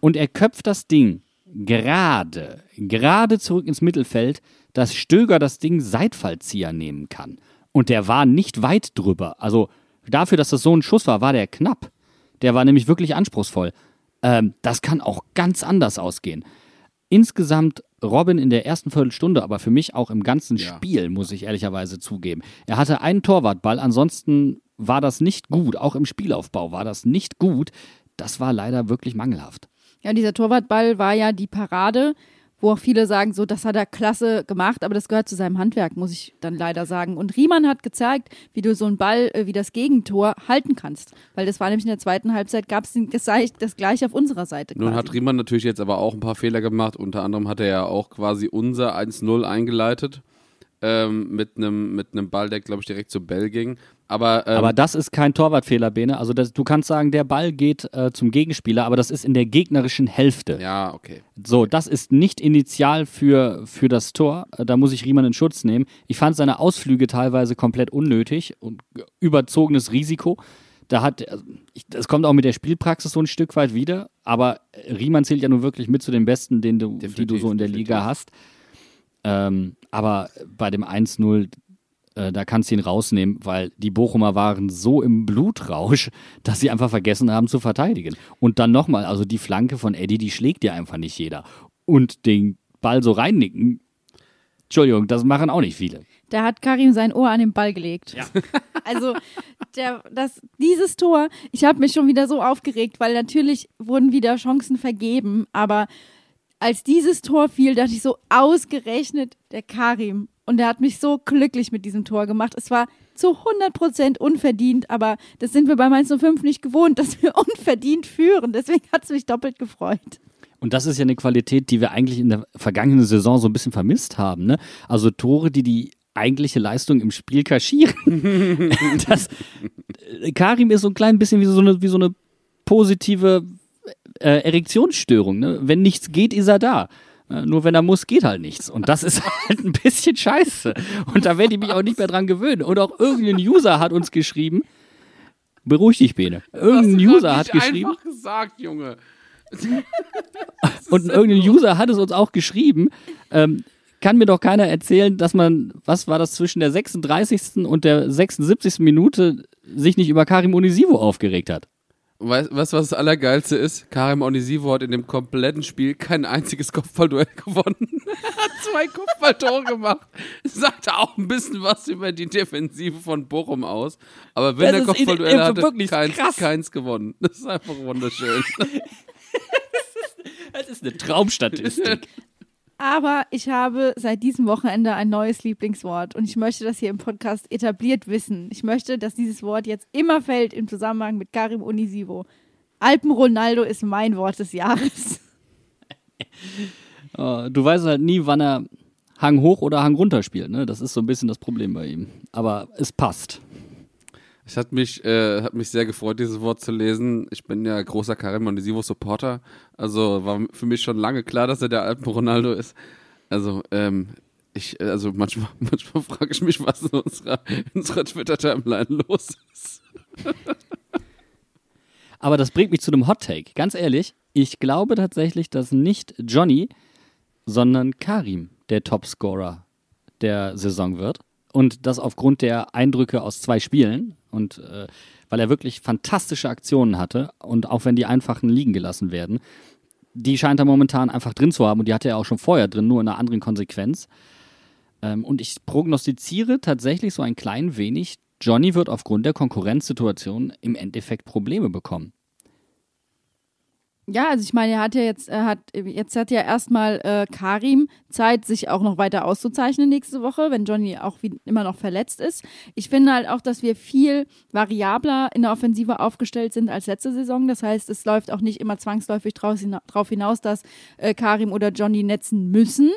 und er köpft das Ding gerade, gerade zurück ins Mittelfeld, dass Stöger das Ding Seitfallzieher nehmen kann. Und der war nicht weit drüber. Also dafür, dass das so ein Schuss war, war der knapp. Der war nämlich wirklich anspruchsvoll. Ähm, das kann auch ganz anders ausgehen. Insgesamt Robin in der ersten Viertelstunde, aber für mich auch im ganzen Ja. Spiel, muss ich ehrlicherweise zugeben. Er hatte einen Torwartball, ansonsten war das nicht gut. Auch im Spielaufbau war das nicht gut. Das war leider wirklich mangelhaft. Ja, dieser Torwartball war ja die Parade, wo auch viele sagen, so, das hat er klasse gemacht, aber das gehört zu seinem Handwerk, muss ich dann leider sagen. Und Riemann hat gezeigt, wie du so einen Ball äh, wie das Gegentor halten kannst. Weil das war nämlich in der zweiten Halbzeit, gab es das, das gleiche auf unserer Seite. Nun quasi. hat Riemann natürlich jetzt aber auch ein paar Fehler gemacht. Unter anderem hat er ja auch quasi unser 1-0 eingeleitet. Ähm, mit einem mit einem Ball, der, glaube ich, direkt zu Bell ging. Aber, ähm, Aber das ist kein Torwartfehler, Bene. Also das, du kannst sagen, der Ball geht äh, zum Gegenspieler, aber das ist in der gegnerischen Hälfte. ja, okay. So, das ist nicht initial für, für das Tor. Äh, Da muss ich Riemann in Schutz nehmen. Ich fand seine Ausflüge teilweise komplett unnötig und überzogenes Risiko. Da hat, ich, das kommt auch mit der Spielpraxis so ein Stück weit wieder, aber äh, Riemann zählt ja nun wirklich mit zu den Besten, den du, die du so in der definitiv. Liga hast. Ähm, aber bei dem 1-0, äh, da kannst du ihn rausnehmen, weil die Bochumer waren so im Blutrausch, dass sie einfach vergessen haben zu verteidigen. Und dann nochmal, also die Flanke von Eddie, die schlägt dir einfach nicht jeder. Und den Ball so reinnicken, Entschuldigung, das machen auch nicht viele. Da hat Karim sein Ohr an den Ball gelegt. Also der, das, dieses Tor, ich habe mich schon wieder so aufgeregt, weil natürlich wurden wieder Chancen vergeben, aber als dieses Tor fiel, dachte ich so, ausgerechnet der Karim. Und der hat mich so glücklich mit diesem Tor gemacht. Es war zu 100% unverdient, aber das sind wir bei Mainz 05 nicht gewohnt, dass wir unverdient führen. Deswegen hat es mich doppelt gefreut. Und das ist ja eine Qualität, die wir eigentlich in der vergangenen Saison so ein bisschen vermisst haben. Ne? Also Tore, die die eigentliche Leistung im Spiel kaschieren. das, äh, Karim ist so ein klein bisschen wie so eine, wie so eine positive äh, Erektionsstörung. Ne? Wenn nichts geht, ist er da. Äh, Nur wenn er muss, geht halt nichts. Und das ist halt ein bisschen scheiße. Und da werde ich mich auch nicht mehr dran gewöhnen. Und auch irgendein User hat uns geschrieben, beruhig dich, Bene. Irgendein User hat geschrieben, einfach gesagt, Junge. und irgendein User hat es uns auch geschrieben, ähm, kann mir doch keiner erzählen, dass man, was war das, zwischen der 36. und der 76. Minute sich nicht über Karim Unisivo aufgeregt hat. Weißt du, was das Allergeilste ist? Karim Onisivo hat in dem kompletten Spiel kein einziges Kopfballduell gewonnen. Er hat zwei Kopfballtore gemacht. Sagt auch ein bisschen was über die Defensive von Bochum aus. Aber wenn Das er in- hatte, keins, krass. keins gewonnen. Das ist einfach wunderschön. Das ist eine Traumstatistik. Aber ich habe seit diesem Wochenende ein neues Lieblingswort und ich möchte das hier im Podcast etabliert wissen. Ich möchte, dass dieses Wort jetzt immer fällt im Zusammenhang mit Karim Unisivo. Alpen Ronaldo ist mein Wort des Jahres. Äh, du weißt halt nie, wann er Hang hoch oder Hang runter spielt. Ne? Das ist so ein bisschen das Problem bei ihm. Aber es passt. Es hat mich, äh, hat mich sehr gefreut, dieses Wort zu lesen. Ich bin ja großer Karim Onisivo-Supporter. Also war für mich schon lange klar, dass er der Alpen-Ronaldo ist. Also, ähm, ich, also manchmal, manchmal frage ich mich, was in unserer, unserer Twitter-Timeline los ist. Aber das bringt mich zu einem Hot Take. Ganz ehrlich, ich glaube tatsächlich, dass nicht Johnny, sondern Karim der Topscorer der Saison wird. Und das aufgrund der Eindrücke aus zwei Spielen und äh, weil er wirklich fantastische Aktionen hatte und auch wenn die einfachen liegen gelassen werden, die scheint er momentan einfach drin zu haben und die hatte er auch schon vorher drin, nur in einer anderen Konsequenz. Ähm, und ich prognostiziere tatsächlich so ein klein wenig, Johnny wird aufgrund der Konkurrenzsituation im Endeffekt Probleme bekommen. Ja, also ich meine, er hat ja jetzt, er hat, jetzt hat ja erstmal äh, Karim Zeit, sich auch noch weiter auszuzeichnen nächste Woche, wenn Johnny auch wie, immer noch verletzt ist. Ich finde halt auch, dass wir viel variabler in der Offensive aufgestellt sind als letzte Saison. Das heißt, es läuft auch nicht immer zwangsläufig darauf hinaus, dass äh, Karim oder Johnny netzen müssen.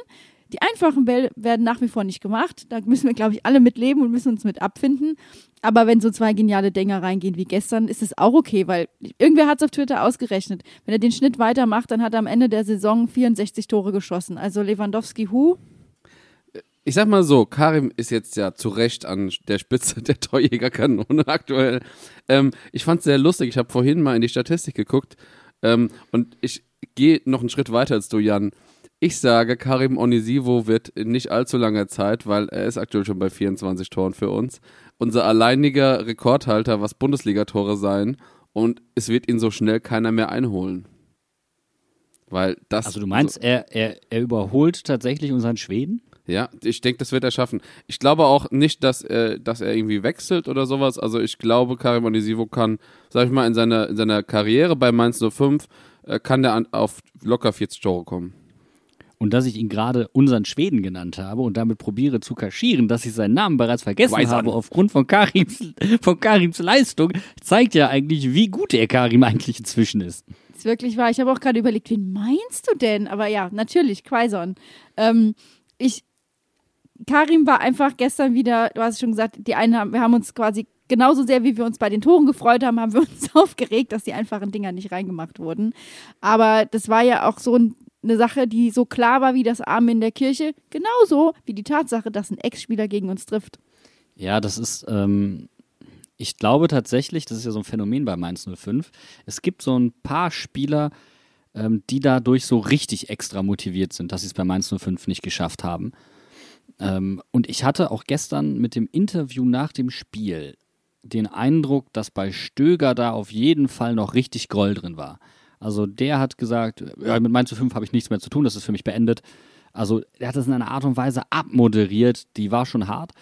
Die einfachen Bälle werden nach wie vor nicht gemacht. Da müssen wir, glaube ich, alle mit leben und müssen uns mit abfinden. Aber wenn so zwei geniale Dinger reingehen wie gestern, ist es auch okay, weil irgendwer hat es auf Twitter ausgerechnet. Wenn er den Schnitt weitermacht, dann hat er am Ende der Saison 64 Tore geschossen. Also Lewandowski, hu. Ich sag mal so, Karim ist jetzt ja zu Recht an der Spitze der Torjägerkanone aktuell. Ähm, ich fand es sehr lustig. Ich habe vorhin mal in die Statistik geguckt ähm, und ich gehe noch einen Schritt weiter als du, Jan. Ich sage, Karim Onisivo wird in nicht allzu langer Zeit, weil er ist aktuell schon bei 24 Toren für uns, unser alleiniger Rekordhalter, was Bundesligatore sein. Und es wird ihn so schnell keiner mehr einholen. Weil das. Also du meinst, so, er, er, er überholt tatsächlich unseren Schweden? Ja, ich denke, das wird er schaffen. Ich glaube auch nicht, dass er, dass er irgendwie wechselt oder sowas. Also ich glaube, Karim Onisivo kann, sag ich mal, in seiner, in seiner Karriere bei Mainz 05 äh, kann der auf locker 40 Tore kommen. Und dass ich ihn gerade unseren Schweden genannt habe und damit probiere zu kaschieren, dass ich seinen Namen bereits vergessen Weiß habe an. aufgrund von Karims, von Karims Leistung, zeigt ja eigentlich, wie gut der Karim eigentlich inzwischen ist. ist wirklich wahr. Ich habe auch gerade überlegt, wen meinst du denn? Aber ja, natürlich, Quaison. Ähm, ich, Karim war einfach gestern wieder, du hast schon gesagt, die einen haben, wir haben uns quasi genauso sehr, wie wir uns bei den Toren gefreut haben, haben wir uns aufgeregt, dass die einfachen Dinger nicht reingemacht wurden. Aber das war ja auch so ein, eine Sache, die so klar war wie das Arm in der Kirche, genauso wie die Tatsache, dass ein Ex-Spieler gegen uns trifft. Ja, das ist, ähm, ich glaube tatsächlich, das ist ja so ein Phänomen bei Mainz 05. Es gibt so ein paar Spieler, ähm, die dadurch so richtig extra motiviert sind, dass sie es bei Mainz 05 nicht geschafft haben. Ähm, und ich hatte auch gestern mit dem Interview nach dem Spiel den Eindruck, dass bei Stöger da auf jeden Fall noch richtig Groll drin war. Also der hat gesagt, ja, mit Mainz 05 habe ich nichts mehr zu tun, das ist für mich beendet. Also er hat das in einer Art und Weise abmoderiert, die war schon hart.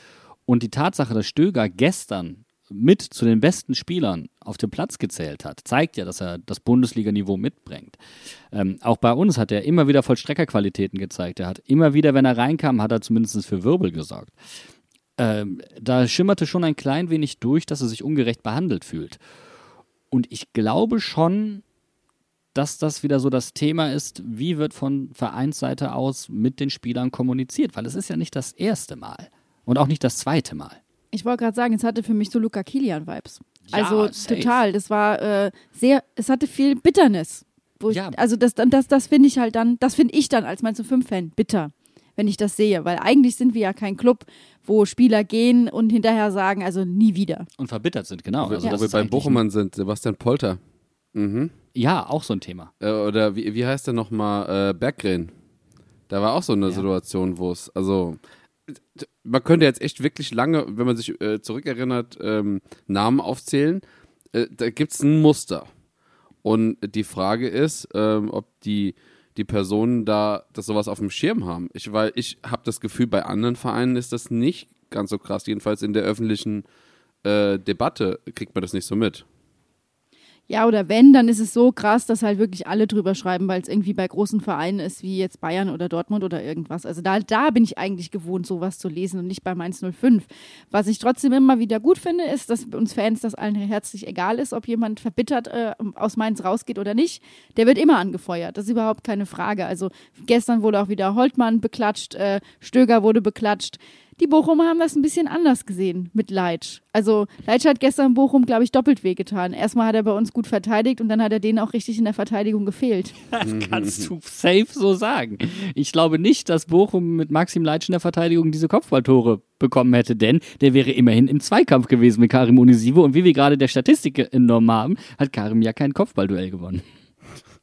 Und die Tatsache, dass Stöger gestern mit zu den besten Spielern auf dem Platz gezählt hat, zeigt ja, dass er das Bundesliga-Niveau mitbringt. Ähm, auch bei uns hat er immer wieder Vollstreckerqualitäten gezeigt. Er hat immer wieder, wenn er reinkam, hat er zumindest für Wirbel gesorgt. Ähm, da schimmerte schon ein klein wenig durch, dass er sich ungerecht behandelt fühlt. Und ich glaube schon, dass das wieder so das Thema ist, wie wird von Vereinsseite aus mit den Spielern kommuniziert, weil es ist ja nicht das erste Mal und auch nicht das zweite Mal. Ich wollte gerade sagen, es hatte für mich so Luca Kilian-Vibes. Ja, also safe. total. Das war äh, sehr, es hatte viel Bitternis. Wo ich, Ja. Also das, dann- das, das finde ich halt dann, das finde ich dann als Mainz 05-Fan bitter, wenn ich das sehe. Weil eigentlich sind wir ja kein Club, wo Spieler gehen und hinterher sagen, also nie wieder. Und verbittert sind, genau. Wo Also wo das wir ist beim Bochumern sind, Sebastian Polter. Mhm. Ja, auch so ein Thema. Äh, oder wie, wie heißt der nochmal? Äh, Berggren. Da war auch so eine Situation, wo es, also, man könnte jetzt echt wirklich lange, wenn man sich äh, zurückerinnert, ähm, Namen aufzählen. Äh, da gibt es ein Muster. Und die Frage ist, ähm, ob die, die Personen da das sowas auf dem Schirm haben. Ich, weil ich habe das Gefühl, bei anderen Vereinen ist das nicht ganz so krass. Jedenfalls in der öffentlichen äh, Debatte kriegt man das nicht so mit. Ja, oder wenn, dann ist es so krass, dass halt wirklich alle drüber schreiben, weil es irgendwie bei großen Vereinen ist, wie jetzt Bayern oder Dortmund oder irgendwas. Also da, da bin ich eigentlich gewohnt, sowas zu lesen und nicht bei Mainz 05. Was ich trotzdem immer wieder gut finde, ist, dass uns Fans das allen herzlich egal ist, ob jemand verbittert äh, aus Mainz rausgeht oder nicht. Der wird immer angefeuert. Das ist überhaupt keine Frage. Also gestern wurde auch wieder Holtmann beklatscht, äh, Stöger wurde beklatscht. Die Bochumer haben das ein bisschen anders gesehen mit Leitsch. Also Leitsch hat gestern Bochum, glaube ich, doppelt wehgetan. Erstmal hat er bei uns gut verteidigt und dann hat er denen auch richtig in der Verteidigung gefehlt. Das kannst du safe so sagen. Ich glaube nicht, dass Bochum mit Maxim Leitsch in der Verteidigung diese Kopfballtore bekommen hätte, denn der wäre immerhin im Zweikampf gewesen mit Karim Unisivo und wie wir gerade der Statistik entnommen haben, hat Karim ja kein Kopfballduell gewonnen.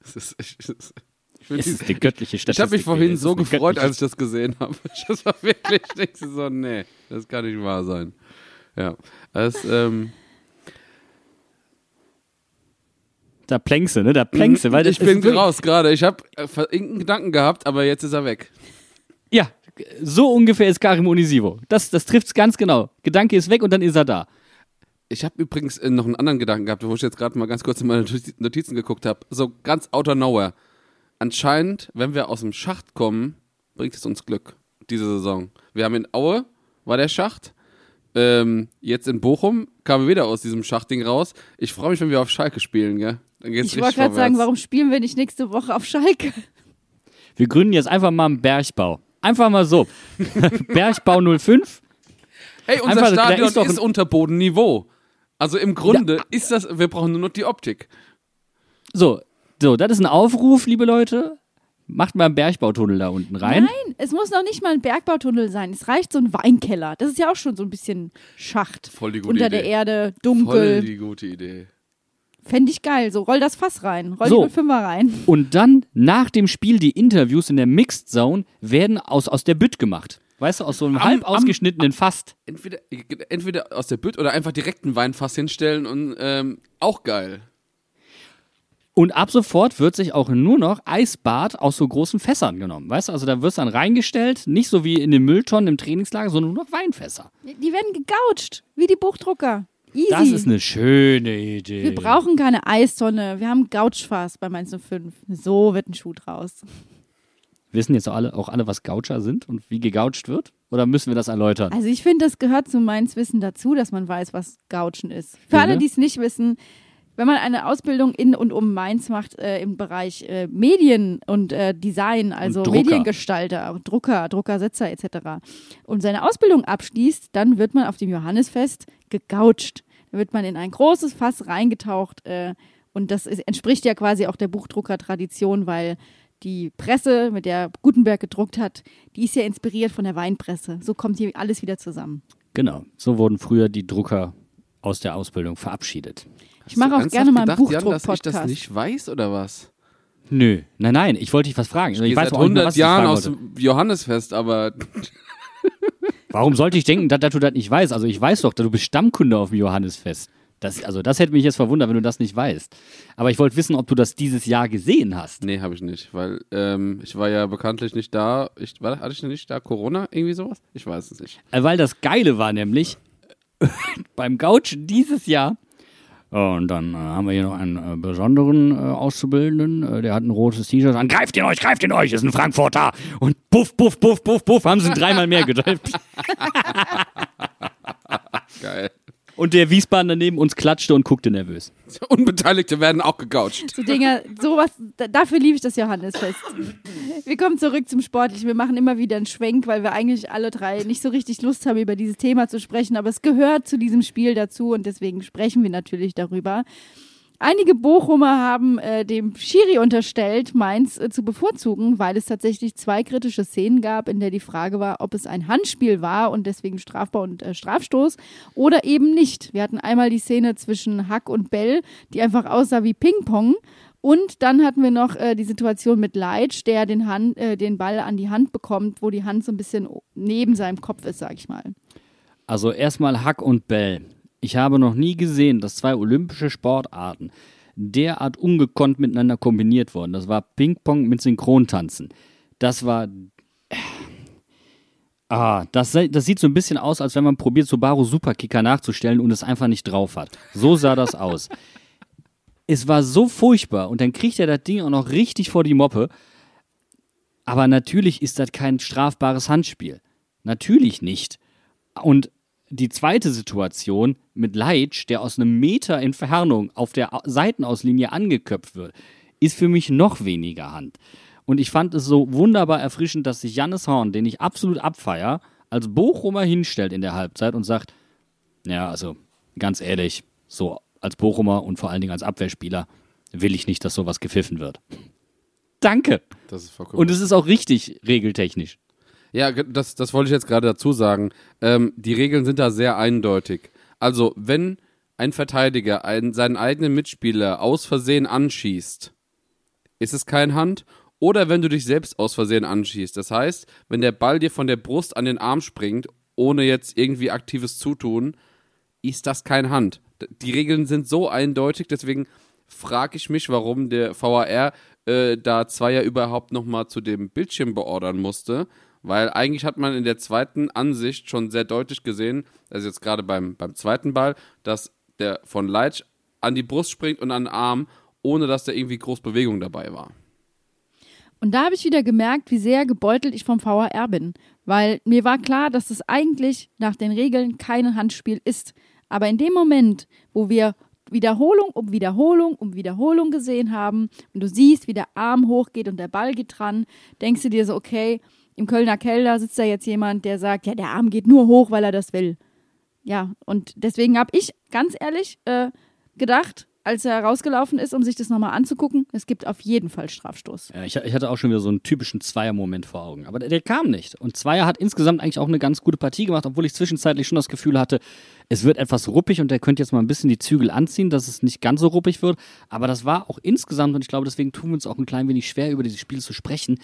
Das ist, das, find Es ist eine göttliche Statistik. ich habe mich vorhin Es so gefreut, als ich das gesehen habe. Das war wirklich, ich so, nee, das kann nicht wahr sein. Ja, das, ähm, Da plänkst du, ne? Da plänkst du, weil das ich bin raus gerade. Ich habe äh, irgendeinen Gedanken gehabt, aber jetzt ist er weg. Ja, so ungefähr ist Karim Unisivo. Das, das trifft's ganz genau. Gedanke ist weg und dann ist er da. Ich habe übrigens äh, noch einen anderen Gedanken gehabt, wo ich jetzt gerade mal ganz kurz in meine Notiz- Notizen geguckt habe. So ganz outer nowhere. Anscheinend, wenn wir aus dem Schacht kommen, bringt es uns Glück, diese Saison. Wir haben in Aue, war der Schacht. Ähm, jetzt in Bochum kamen wir wieder aus diesem Schachtding raus. Ich freue mich, wenn wir auf Schalke spielen, gell? Dann geht's Ich richtig wollte gerade sagen, warum spielen wir nicht nächste Woche auf Schalke? Wir gründen jetzt einfach mal einen Bergbau. Einfach mal so. Bergbau 05. Hey, unser Einfach, da Stadion ist doch ist, unter Bodenniveau. Also im Grunde ist das, wir brauchen nur noch die Optik. So, so, das ist ein Aufruf, liebe Leute. Macht mal einen Bergbautunnel da unten rein. Nein, es muss noch nicht mal ein Bergbautunnel sein. Es reicht so ein Weinkeller. Das ist ja auch schon so ein bisschen Schacht. Voll die gute Unter Idee. der Erde, Voll dunkel. die gute Idee. Fände ich geil. So, roll das Fass rein. Roll So. die Fünfer rein. Und dann nach dem Spiel die Interviews in der Mixed Zone werden aus, aus der Bütt gemacht. Weißt du, aus so einem Am- halb am- ausgeschnittenen Fast. Entweder, entweder aus der Bütt oder einfach direkt ein Weinfass hinstellen und ähm, auch geil. Und ab sofort wird sich auch nur noch Eisbad aus so großen Fässern genommen. Weißt du, also da wird es dann reingestellt, nicht so wie in den Mülltonnen im Trainingslager, sondern nur noch Weinfässer. Die werden gegoucht, wie die Buchdrucker. Easy. Das ist eine schöne Idee. wir brauchen keine Eistonne. Wir haben Gouchfass bei Mainz 05. So wird ein Schuh draus. Wissen jetzt auch alle, auch alle, was Goucher sind und wie gegoucht wird? Oder müssen wir das erläutern? Also ich finde, das gehört zu Mainz Wissen dazu, dass man weiß, was Gouchen ist. Für alle, die es nicht wissen, wenn man eine Ausbildung in und um Mainz macht äh, im Bereich äh, Medien und äh, Design, also Drucker. Mediengestalter, Drucker, Druckersetzer etc. und seine Ausbildung abschließt, dann wird man auf dem Johannisfest gegoucht. Da wird man in ein großes Fass reingetaucht äh, und das ist, entspricht ja quasi auch der Buchdrucker-Tradition, weil die Presse, mit der Gutenberg gedruckt hat, die ist ja inspiriert von der Weinpresse. So kommt hier alles wieder zusammen. Genau, so wurden früher die Drucker aus der Ausbildung verabschiedet. Ich mache auch gerne mal einen Jan, dass ich das Buchdruck-Podcast. nicht weiß oder was? Nö, nein, nein, ich wollte dich was fragen. Ich, Ich weiß seit auch nicht mehr, 100 was ich Jahren aus dem Johannesfest, aber Warum sollte ich denken, dass, dass du das nicht weißt? Also ich weiß doch, dass du bist Stammkunde auf dem Johannisfest. Das, also das hätte mich jetzt verwundert, wenn du das nicht weißt. Aber ich wollte wissen, ob du das dieses Jahr gesehen hast. nee, habe ich nicht, weil ähm, ich war ja bekanntlich nicht da. Ich, war, hatte ich nicht da Corona, irgendwie sowas? Ich weiß es nicht. Äh, Weil das Geile war nämlich, beim Gouchen dieses Jahr, und dann äh, haben wir hier noch einen äh, besonderen äh, Auszubildenden, äh, der hat ein rotes T-Shirt an. Greift ihn euch, greift ihn euch, ist ein Frankfurter. Und puff, puff, puff, puff, puff, haben sie dreimal mehr gedrückt. Geil. Und der Wiesbadener neben uns klatschte und guckte nervös. Unbeteiligte werden auch gegoucht. So Dinger, sowas, da, dafür liebe ich das Johannesfest. Wir kommen zurück zum Sportlichen. Wir machen immer wieder einen Schwenk, weil wir eigentlich alle drei nicht so richtig Lust haben, über dieses Thema zu sprechen. Aber es gehört zu diesem Spiel dazu und deswegen sprechen wir natürlich darüber. Einige Bochumer haben äh, dem Schiri unterstellt, Mainz äh, zu bevorzugen, weil es tatsächlich zwei kritische Szenen gab, in der die Frage war, ob es ein Handspiel war und deswegen strafbar und äh, Strafstoß oder eben nicht. Wir hatten einmal die Szene zwischen Hack und Bell, die einfach aussah wie Ping-Pong. Und dann hatten wir noch äh, die Situation mit Leitsch, der den, Hand, äh, den Ball an die Hand bekommt, wo die Hand so ein bisschen neben seinem Kopf ist, sag ich mal. Also erstmal Hack und Bell. Ich habe noch nie gesehen, dass zwei olympische Sportarten derart ungekonnt miteinander kombiniert wurden. Das war Ping-Pong mit Synchrontanzen. Das war. Ah, das, das sieht so ein bisschen aus, als wenn man probiert, Subaru Superkicker nachzustellen und es einfach nicht drauf hat. So sah das aus. Es war so furchtbar und dann kriegt er das Ding auch noch richtig vor die Moppe. Aber natürlich ist das kein strafbares Handspiel. Natürlich nicht. Und die zweite Situation mit Leitsch, der aus einem Meter Entfernung auf der Au- Seitenauslinie angeköpft wird, ist für mich noch weniger Hand. Und ich fand es so wunderbar erfrischend, dass sich Jannis Horn, den ich absolut abfeier, als Bochumer hinstellt in der Halbzeit und sagt, ja, also ganz ehrlich, so als Bochumer und vor allen Dingen als Abwehrspieler will ich nicht, dass sowas gepfiffen wird. Danke. Und es ist auch richtig regeltechnisch. Ja, das, das wollte ich jetzt gerade dazu sagen. Ähm, die Regeln sind da sehr eindeutig. Also, wenn ein Verteidiger einen, seinen eigenen Mitspieler aus Versehen anschießt, ist es kein Hand. Oder wenn du dich selbst aus Versehen anschießt. Das heißt, wenn der Ball dir von der Brust an den Arm springt, ohne jetzt irgendwie aktives Zutun, ist das kein Hand. Die Regeln sind so eindeutig, deswegen frage ich mich, warum der VAR äh, da Zweier überhaupt nochmal zu dem Bildschirm beordern musste. Weil eigentlich hat man in der zweiten Ansicht schon sehr deutlich gesehen, also jetzt gerade beim, beim zweiten Ball, dass der von Leitsch an die Brust springt und an den Arm, ohne dass da irgendwie groß Bewegung dabei war. Und da habe ich wieder gemerkt, wie sehr gebeutelt ich vom VAR bin. Weil mir war klar, dass das eigentlich nach den Regeln kein Handspiel ist. Aber in dem Moment, wo wir Wiederholung um Wiederholung um Wiederholung gesehen haben und du siehst, wie der Arm hochgeht und der Ball geht dran, denkst du dir so, okay, im Kölner Keller sitzt da jetzt jemand, der sagt, ja, der Arm geht nur hoch, weil er das will. Ja, und deswegen habe ich ganz ehrlich äh, gedacht, als er rausgelaufen ist, um sich das nochmal anzugucken, es gibt auf jeden Fall Strafstoß. Ja, ich, ich hatte auch schon wieder so einen typischen Zweier-Moment vor Augen. Aber der, der kam nicht. Und Zweier hat insgesamt eigentlich auch eine ganz gute Partie gemacht, obwohl ich zwischenzeitlich schon das Gefühl hatte, es wird etwas ruppig und der könnte jetzt mal ein bisschen die Zügel anziehen, dass es nicht ganz so ruppig wird. Aber das war auch insgesamt, und ich glaube, deswegen tun wir uns auch ein klein wenig schwer, über dieses Spiel zu sprechen,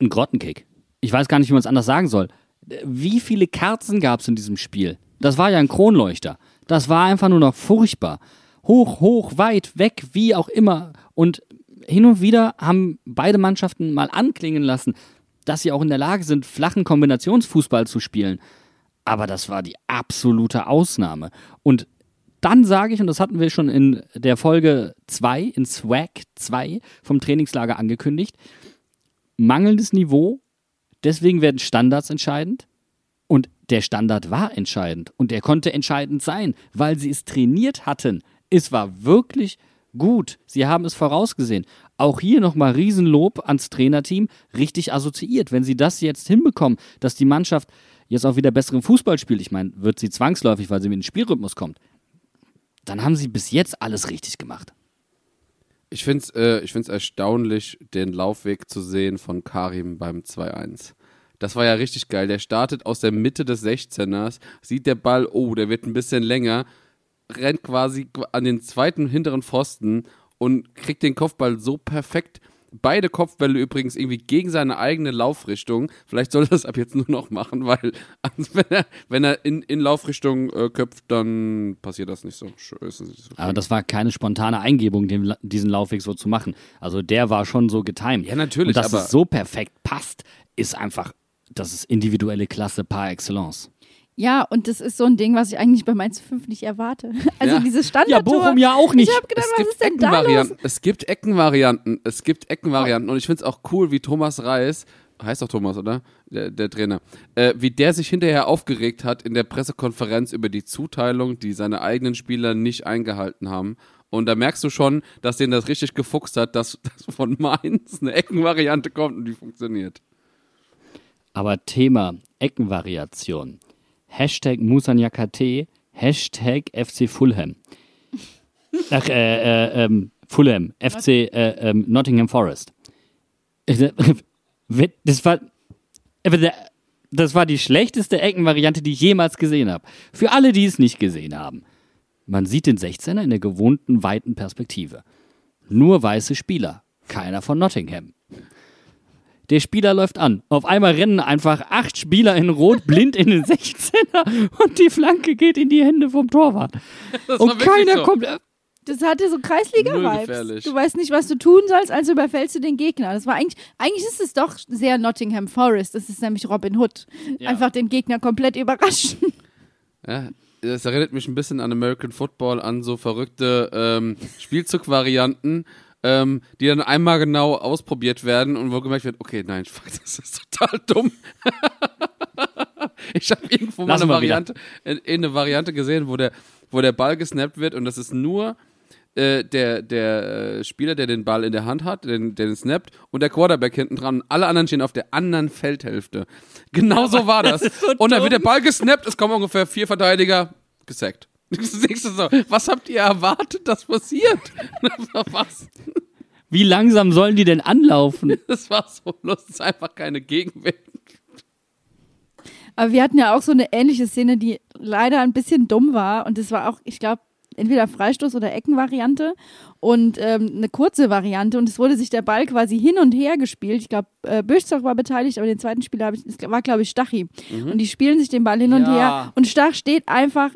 ein Grottenkick. Ich weiß gar nicht, wie man es anders sagen soll. Wie viele Kerzen gab es in diesem Spiel? Das war ja ein Kronleuchter. Das war einfach nur noch furchtbar. Hoch, hoch, weit, weg, wie auch immer. Und hin und wieder haben beide Mannschaften mal anklingen lassen, dass sie auch in der Lage sind, flachen Kombinationsfußball zu spielen. Aber das war die absolute Ausnahme. Und dann sage ich, und das hatten wir schon in der Folge 2, in Swag 2 vom Trainingslager angekündigt, mangelndes Niveau, deswegen werden Standards entscheidend. Und der Standard war entscheidend und der konnte entscheidend sein, weil sie es trainiert hatten. Es war wirklich gut. Sie haben es vorausgesehen. Auch hier nochmal Riesenlob ans Trainerteam, richtig assoziiert. Wenn sie das jetzt hinbekommen, dass die Mannschaft jetzt auch wieder besseren Fußball spielt, ich meine, wird sie zwangsläufig, weil sie mit dem Spielrhythmus kommt, dann haben sie bis jetzt alles richtig gemacht. Ich finde es äh, erstaunlich, den Laufweg zu sehen von Karim beim 2-1. Das war ja richtig geil. Der startet aus der Mitte des 16ers, sieht der Ball, oh, der wird ein bisschen länger, rennt quasi an den zweiten hinteren Pfosten und kriegt den Kopfball so perfekt. Beide Kopfbälle übrigens irgendwie gegen seine eigene Laufrichtung. Vielleicht soll er das ab jetzt nur noch machen, weil wenn er, wenn er in, in Laufrichtung äh, köpft, dann passiert das nicht so. nicht so Aber das war keine spontane Eingebung, den, diesen Laufweg so zu machen. Also der war schon so getimed. Ja, natürlich, Und dass aber- es so perfekt passt, ist einfach, das ist individuelle Klasse par excellence. Ja, und das ist so ein Ding, was ich eigentlich bei Mainz 5 nicht erwarte. Also Ja. dieses Standardtor. Ja, Bochum ja auch nicht. Ich habe gedacht, es was gibt ist denn da los? Eckenvarianten. Es gibt Eckenvarianten. Es gibt Eckenvarianten. Und ich finde es auch cool, wie Thomas Reis, heißt doch Thomas, oder? Der, der Trainer, äh, wie der sich hinterher aufgeregt hat in der Pressekonferenz über die Zuteilung, die seine eigenen Spieler nicht eingehalten haben. Und da merkst du schon, dass denen das richtig gefuchst hat, dass, dass von Mainz eine Eckenvariante kommt und die funktioniert. Aber Thema Eckenvariation. Hashtag Musanyakate, Hashtag FC Fulham. Ach, äh, äh, ähm, Fulham, FC äh, ähm, Nottingham Forest. Das war, das war die schlechteste Eckenvariante, die ich jemals gesehen habe. Für alle, die es nicht gesehen haben. Man sieht den 16er in der gewohnten weiten Perspektive. Nur weiße Spieler, keiner von Nottingham. Der Spieler läuft an. Auf einmal rennen einfach acht Spieler in Rot blind in den 16er und die Flanke geht in die Hände vom Torwart. Das Und keiner so. kommt. Das hatte so Kreisliga-Vibes. Du weißt nicht, was du tun sollst, also überfällst du den Gegner. Das war eigentlich, eigentlich ist es doch sehr Nottingham Forest. Das ist nämlich Robin Hood. Ja. Einfach den Gegner komplett überraschen. Ja, das erinnert mich ein bisschen an American Football, an so verrückte ähm, Spielzugvarianten, ähm, die dann einmal genau ausprobiert werden und wo gemerkt wird, okay, nein, fuck, das ist total dumm. ich habe irgendwo mal eine wieder. Variante, äh, eine Variante gesehen, wo der, wo der Ball gesnappt wird und das ist nur äh, der, der äh, Spieler, der den Ball in der Hand hat, den, der den snappt und der Quarterback hinten dran. Alle anderen stehen auf der anderen Feldhälfte. Genau so war das. ist so und dann wird der Ball gesnappt, es kommen ungefähr vier Verteidiger, gesackt. Nächste so, was habt ihr erwartet, dass passiert? was? Wie langsam sollen die denn anlaufen? Das war so lustig, einfach keine Gegenwehr. Aber wir hatten ja auch so eine ähnliche Szene, die leider ein bisschen dumm war. Und das war auch, ich glaube, entweder Freistoß- oder Eckenvariante und ähm, eine kurze Variante. Und es wurde sich der Ball quasi hin und her gespielt. Ich glaube, äh, Böschzoch war beteiligt, aber den zweiten Spieler ich, es war, glaube ich, Stachi. Und die spielen sich den Ball hin und Ja. her. Und Stach steht einfach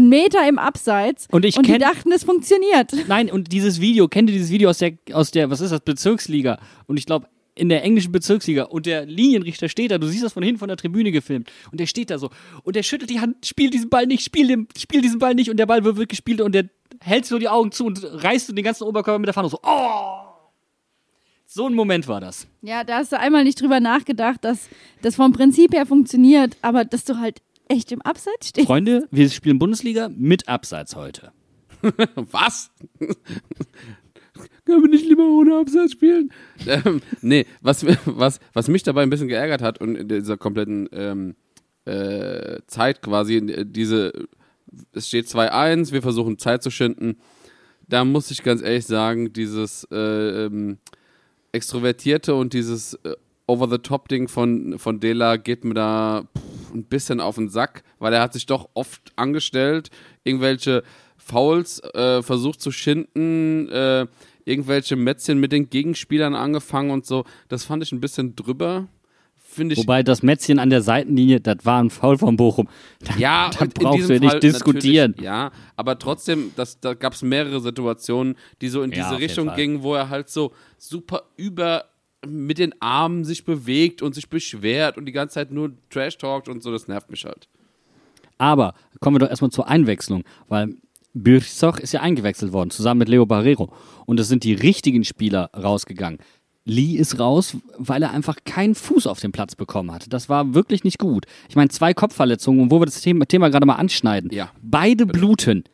einen Meter im Abseits. Und ich und die dachten, es funktioniert. Nein, und dieses Video, kennt ihr dieses Video aus der, aus der, was ist das, Bezirksliga? Und ich glaube, in der englischen Bezirksliga und der Linienrichter steht da, du siehst das von hinten von der Tribüne gefilmt und der steht da so und der schüttelt die Hand, spielt diesen Ball nicht, spielt, den, spielt diesen Ball nicht und der Ball wird, gespielt und der hält so die Augen zu und reißt den ganzen Oberkörper mit der Fahne so, oh! So ein Moment war das. Ja, da hast du einmal nicht drüber nachgedacht, dass das vom Prinzip her funktioniert, aber dass du halt echt im Abseits stehst. Freunde, wir spielen Bundesliga mit Abseits heute. Was? Können wir nicht lieber ohne Abseits spielen? Ähm, nee, was, was, was mich dabei ein bisschen geärgert hat und in dieser kompletten ähm, äh, Zeit quasi, diese, es steht 2-1, wir versuchen Zeit zu schinden. Da muss ich ganz ehrlich sagen, dieses äh, ähm, Extrovertierte und dieses äh, Over-the-Top-Ding von, von Dela geht mir da pff, ein bisschen auf den Sack, weil er hat sich doch oft angestellt, irgendwelche Fouls äh, versucht zu schinden, äh, irgendwelche Mätzchen mit den Gegenspielern angefangen und so. Das fand ich ein bisschen drüber. Finde ich. Wobei das Mätzchen an der Seitenlinie, das war ein Foul von Bochum. Da, ja, da brauchst du nicht Fall diskutieren. Ja, aber trotzdem, das, da gab es mehrere Situationen, die so in Ja, diese Richtung gingen, wo er halt so super über mit den Armen sich bewegt und sich beschwert und die ganze Zeit nur Trash talkt und so, das nervt mich halt. Aber kommen wir doch erstmal zur Einwechslung, weil Birzoch ist ja eingewechselt worden, zusammen mit Leo Barrero. Und es sind die richtigen Spieler rausgegangen. Lee ist raus, weil er einfach keinen Fuß auf den Platz bekommen hat. Das war wirklich nicht gut. Ich meine, zwei Kopfverletzungen, und wo wir das Thema, Thema gerade mal anschneiden. Ja. Beide bluten.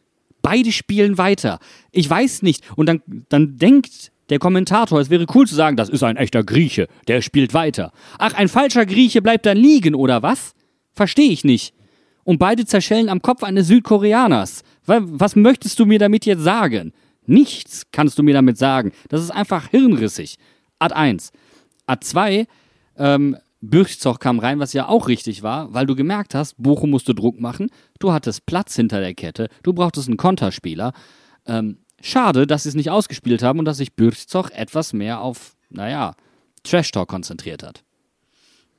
Beide spielen weiter. Ich weiß nicht. Und dann, dann denkt der Kommentator, es wäre cool zu sagen, das ist ein echter Grieche, der spielt weiter. Ach, ein falscher Grieche bleibt dann liegen, oder was? Verstehe ich nicht. Und beide zerschellen am Kopf eines Südkoreaners. Wa- Was möchtest du mir damit jetzt sagen? Nichts kannst du mir damit sagen. Das ist einfach hirnrissig. Ad 1. Ad 2, ähm, Bürchzoch kam rein, was ja auch richtig war, weil du gemerkt hast, Bochum musste Druck machen, du hattest Platz hinter der Kette, du brauchtest einen Konterspieler. Ähm, schade, dass sie es nicht ausgespielt haben und dass sich Bürchzoch etwas mehr auf, naja, Trash Talk konzentriert hat.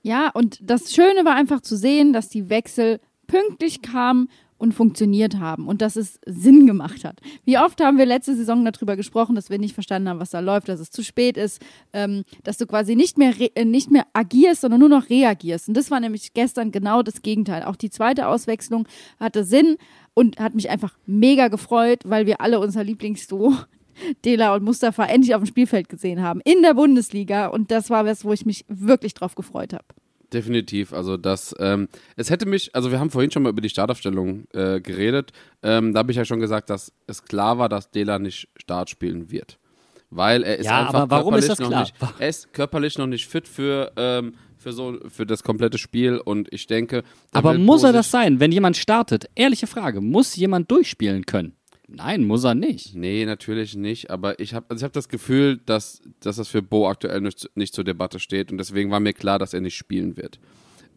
Ja, und das Schöne war einfach zu sehen, dass die Wechsel pünktlich kamen und funktioniert haben und dass es Sinn gemacht hat. Wie oft haben wir letzte Saison darüber gesprochen, dass wir nicht verstanden haben, was da läuft, dass es zu spät ist, ähm, dass du quasi nicht mehr, äh, nicht mehr agierst, sondern nur noch reagierst. Und das war nämlich gestern genau das Gegenteil. Auch die zweite Auswechslung hatte Sinn und hat mich einfach mega gefreut, weil wir alle unser Lieblingsduo Dela und Mustafa endlich auf dem Spielfeld gesehen haben in der Bundesliga und das war was, wo ich mich wirklich drauf gefreut habe. Definitiv. Also das, ähm, es hätte mich, also wir haben vorhin schon mal über die Startaufstellung äh, geredet. Ähm, da habe ich ja schon gesagt, dass es klar war, dass Dela nicht Start spielen wird. Weil er ist Ja, einfach aber warum ist körperlich das noch klar? nicht, er ist körperlich noch nicht fit für, ähm, für so für das komplette Spiel und ich denke. Aber muss er das sein, wenn jemand startet? Ehrliche Frage, muss jemand durchspielen können? Nein, muss er nicht. Nee, natürlich nicht, aber ich habe also ich hab das Gefühl, dass, dass das für Bo aktuell nicht, nicht zur Debatte steht und deswegen war mir klar, dass er nicht spielen wird.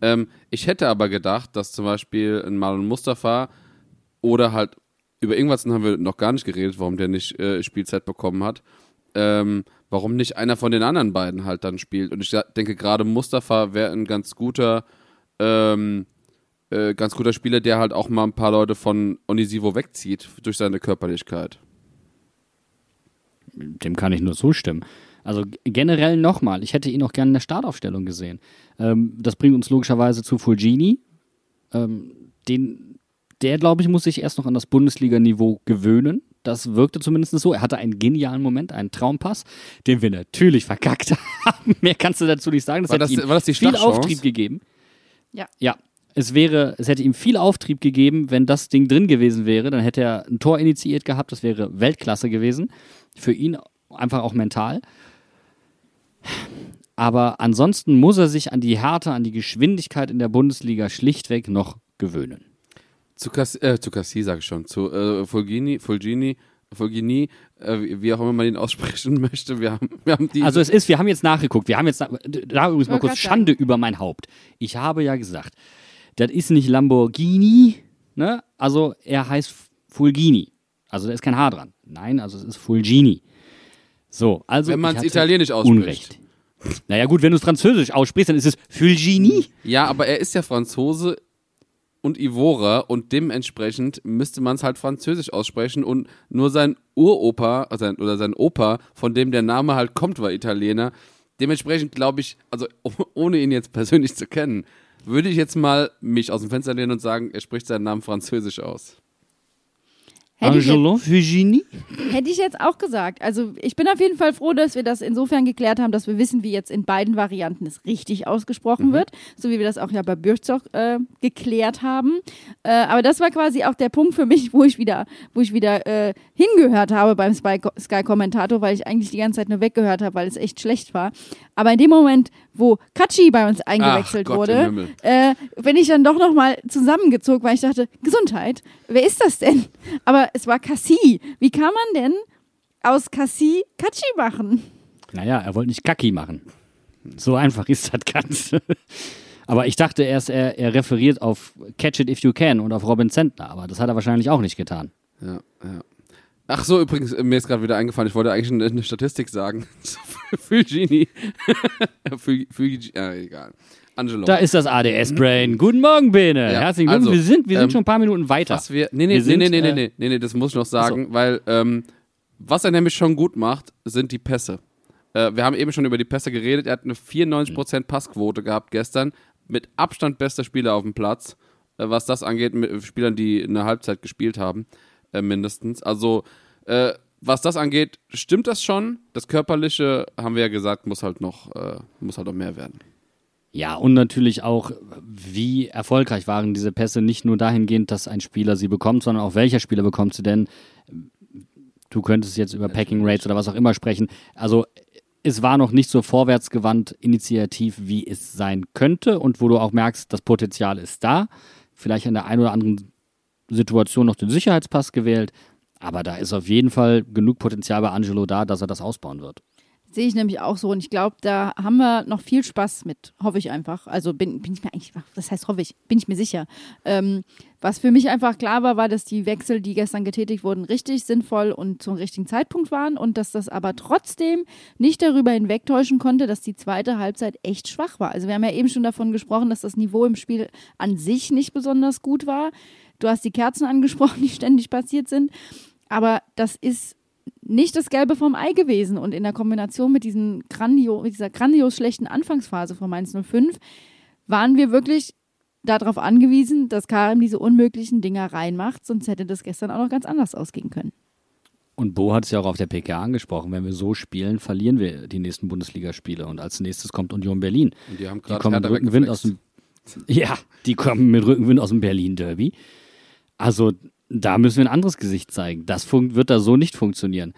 Ähm, ich hätte aber gedacht, dass zum Beispiel ein Marlon Mustafa oder halt über irgendwas haben wir noch gar nicht geredet, warum der nicht äh, Spielzeit bekommen hat. Ähm, warum nicht einer von den anderen beiden halt dann spielt? Und ich denke gerade Mustafa wäre ein ganz guter ähm, äh, ganz guter Spieler, der halt auch mal ein paar Leute von Onisivo wegzieht durch seine Körperlichkeit. Dem kann ich nur zustimmen. Also generell nochmal, ich hätte ihn auch gerne in der Startaufstellung gesehen. Ähm, das bringt uns logischerweise zu Fulgini. Ähm, den, der, glaube ich, muss sich erst noch an das Bundesliga-Niveau gewöhnen. Das wirkte zumindest so. Er hatte einen genialen Moment, einen Traumpass, den wir natürlich verkackt haben. Mehr kannst du dazu nicht sagen. Das War hat das- ihm war das die viel? Auftrieb gegeben. Ja. Ja. es wäre, es hätte ihm viel Auftrieb gegeben, wenn das Ding drin gewesen wäre. Dann hätte er ein Tor initiiert gehabt, das wäre Weltklasse gewesen. Für ihn einfach auch mental. Aber ansonsten muss er sich an die Härte, an die Geschwindigkeit in der Bundesliga schlichtweg noch gewöhnen. Zu, Cass äh, zu Cassi, sag ich schon. Zu äh, Fulgini, Fulgini, Fulgini, äh, wie- auch immer man ihn aussprechen möchte. Wir haben, wir haben die. Also es ist, wir haben jetzt nachgeguckt, wir haben jetzt, nach- da übrigens mal kurz Schande über mein Haupt. Ich habe ja gesagt, das ist nicht Lamborghini, ne? Also er heißt Fulgini. Also da ist kein H dran. Nein, also es ist Fulgini. So, also Wenn ich hatte italienisch ausspricht. Unrecht. Naja gut, wenn du es französisch aussprichst, dann ist es Fulgini. ja, aber er ist ja Franzose und Ivorer und dementsprechend müsste man es halt französisch aussprechen und nur sein Uropa also sein, oder sein Opa, von dem der Name halt kommt, war Italiener. Dementsprechend glaube ich, also oh- ohne ihn jetzt persönlich zu kennen, würde ich jetzt mal mich aus dem Fenster lehnen und sagen, er spricht seinen Namen französisch aus. Hätte ich, jetzt, Angelo Fulgini. hätte ich jetzt auch gesagt. Also ich bin auf jeden Fall froh, dass wir das insofern geklärt haben, dass wir wissen, wie jetzt in beiden Varianten es richtig ausgesprochen wird, so wie wir das auch ja bei Bürzog äh, geklärt haben. Äh, aber das war quasi auch der Punkt für mich, wo ich wieder, wo ich wieder äh, hingehört habe beim Sky-Kommentator, weil ich eigentlich die ganze Zeit nur weggehört habe, weil es echt schlecht war. Aber in dem Moment, wo Kachi bei uns eingewechselt Gott wurde, äh, bin ich dann doch nochmal zusammengezogen, weil ich dachte, Gesundheit, wer ist das denn? Aber es war Cassie. Wie kann man denn aus Cassie Kachi machen? Naja, er wollte nicht Kaki machen. So einfach ist das Ganze. Aber ich dachte erst, er, er referiert auf Catch It If You Can und auf Robin Zentner, aber das hat er wahrscheinlich auch nicht getan. Ja, ja. Ach so, übrigens, äh, mir ist gerade wieder eingefallen, ich wollte eigentlich eine, eine Statistik sagen. Fulgini. Ful- Fulgi, ja, egal. Angelo. Da ist das ADS-Brain. Guten Morgen, Bene. Ja, Herzlichen Glückwunsch. also, wir sind, wir sind ähm, schon ein paar Minuten weiter. Was wir, nee, nee, Wir nee, sind, nee, nee, äh, nee, nee, nee, nee, das muss ich noch sagen, weil ähm, was er nämlich schon gut macht, sind die Pässe. Äh, wir haben eben schon über die Pässe geredet. Er hat eine 94% Passquote gehabt gestern. Mit Abstand bester Spieler auf dem Platz, äh, was das angeht, mit Spielern, die eine Halbzeit gespielt haben, äh, mindestens. Also, äh, was das angeht, stimmt das schon. Das Körperliche, haben wir ja gesagt, muss halt noch, äh, muss halt noch mehr werden. Ja, und natürlich auch, wie erfolgreich waren diese Pässe nicht nur dahingehend, dass ein Spieler sie bekommt, sondern auch welcher Spieler bekommt sie denn. Du könntest jetzt über Packing Rates oder was auch immer sprechen. Also es war noch nicht so vorwärtsgewandt initiativ, wie es sein könnte und wo du auch merkst, das Potenzial ist da. Vielleicht in der einen oder anderen Situation noch den Sicherheitspass gewählt, aber da ist auf jeden Fall genug Potenzial bei Angelo da, dass er das ausbauen wird. Sehe ich nämlich auch so. Und ich glaube, da haben wir noch viel Spaß mit. Hoffe ich einfach. Also bin, bin ich mir eigentlich, das heißt hoffe ich, bin ich mir sicher. Ähm, was für mich einfach klar war, war, dass die Wechsel, die gestern getätigt wurden, richtig sinnvoll und zum richtigen Zeitpunkt waren und dass das aber trotzdem nicht darüber hinwegtäuschen konnte, dass die zweite Halbzeit echt schwach war. Also wir haben ja eben schon davon gesprochen, dass das Niveau im Spiel an sich nicht besonders gut war. Du hast die Kerzen angesprochen, die ständig passiert sind. Aber das ist nicht das Gelbe vom Ei gewesen. Und in der Kombination mit, diesen grandio, mit dieser grandios schlechten Anfangsphase von Mainz 05 waren wir wirklich darauf angewiesen, dass Karim diese unmöglichen Dinger reinmacht, sonst hätte das gestern auch noch ganz anders ausgehen können. Und Bo hat es ja auch auf der PK angesprochen. Wenn wir so spielen, verlieren wir die nächsten Bundesligaspiele. Und als nächstes kommt Union Berlin. Und die haben Die gerade kommen mit Rückenwind aus dem. Ja, die kommen mit Rückenwind aus dem Berlin-Derby. Also da müssen wir ein anderes Gesicht zeigen. Das wird da so nicht funktionieren.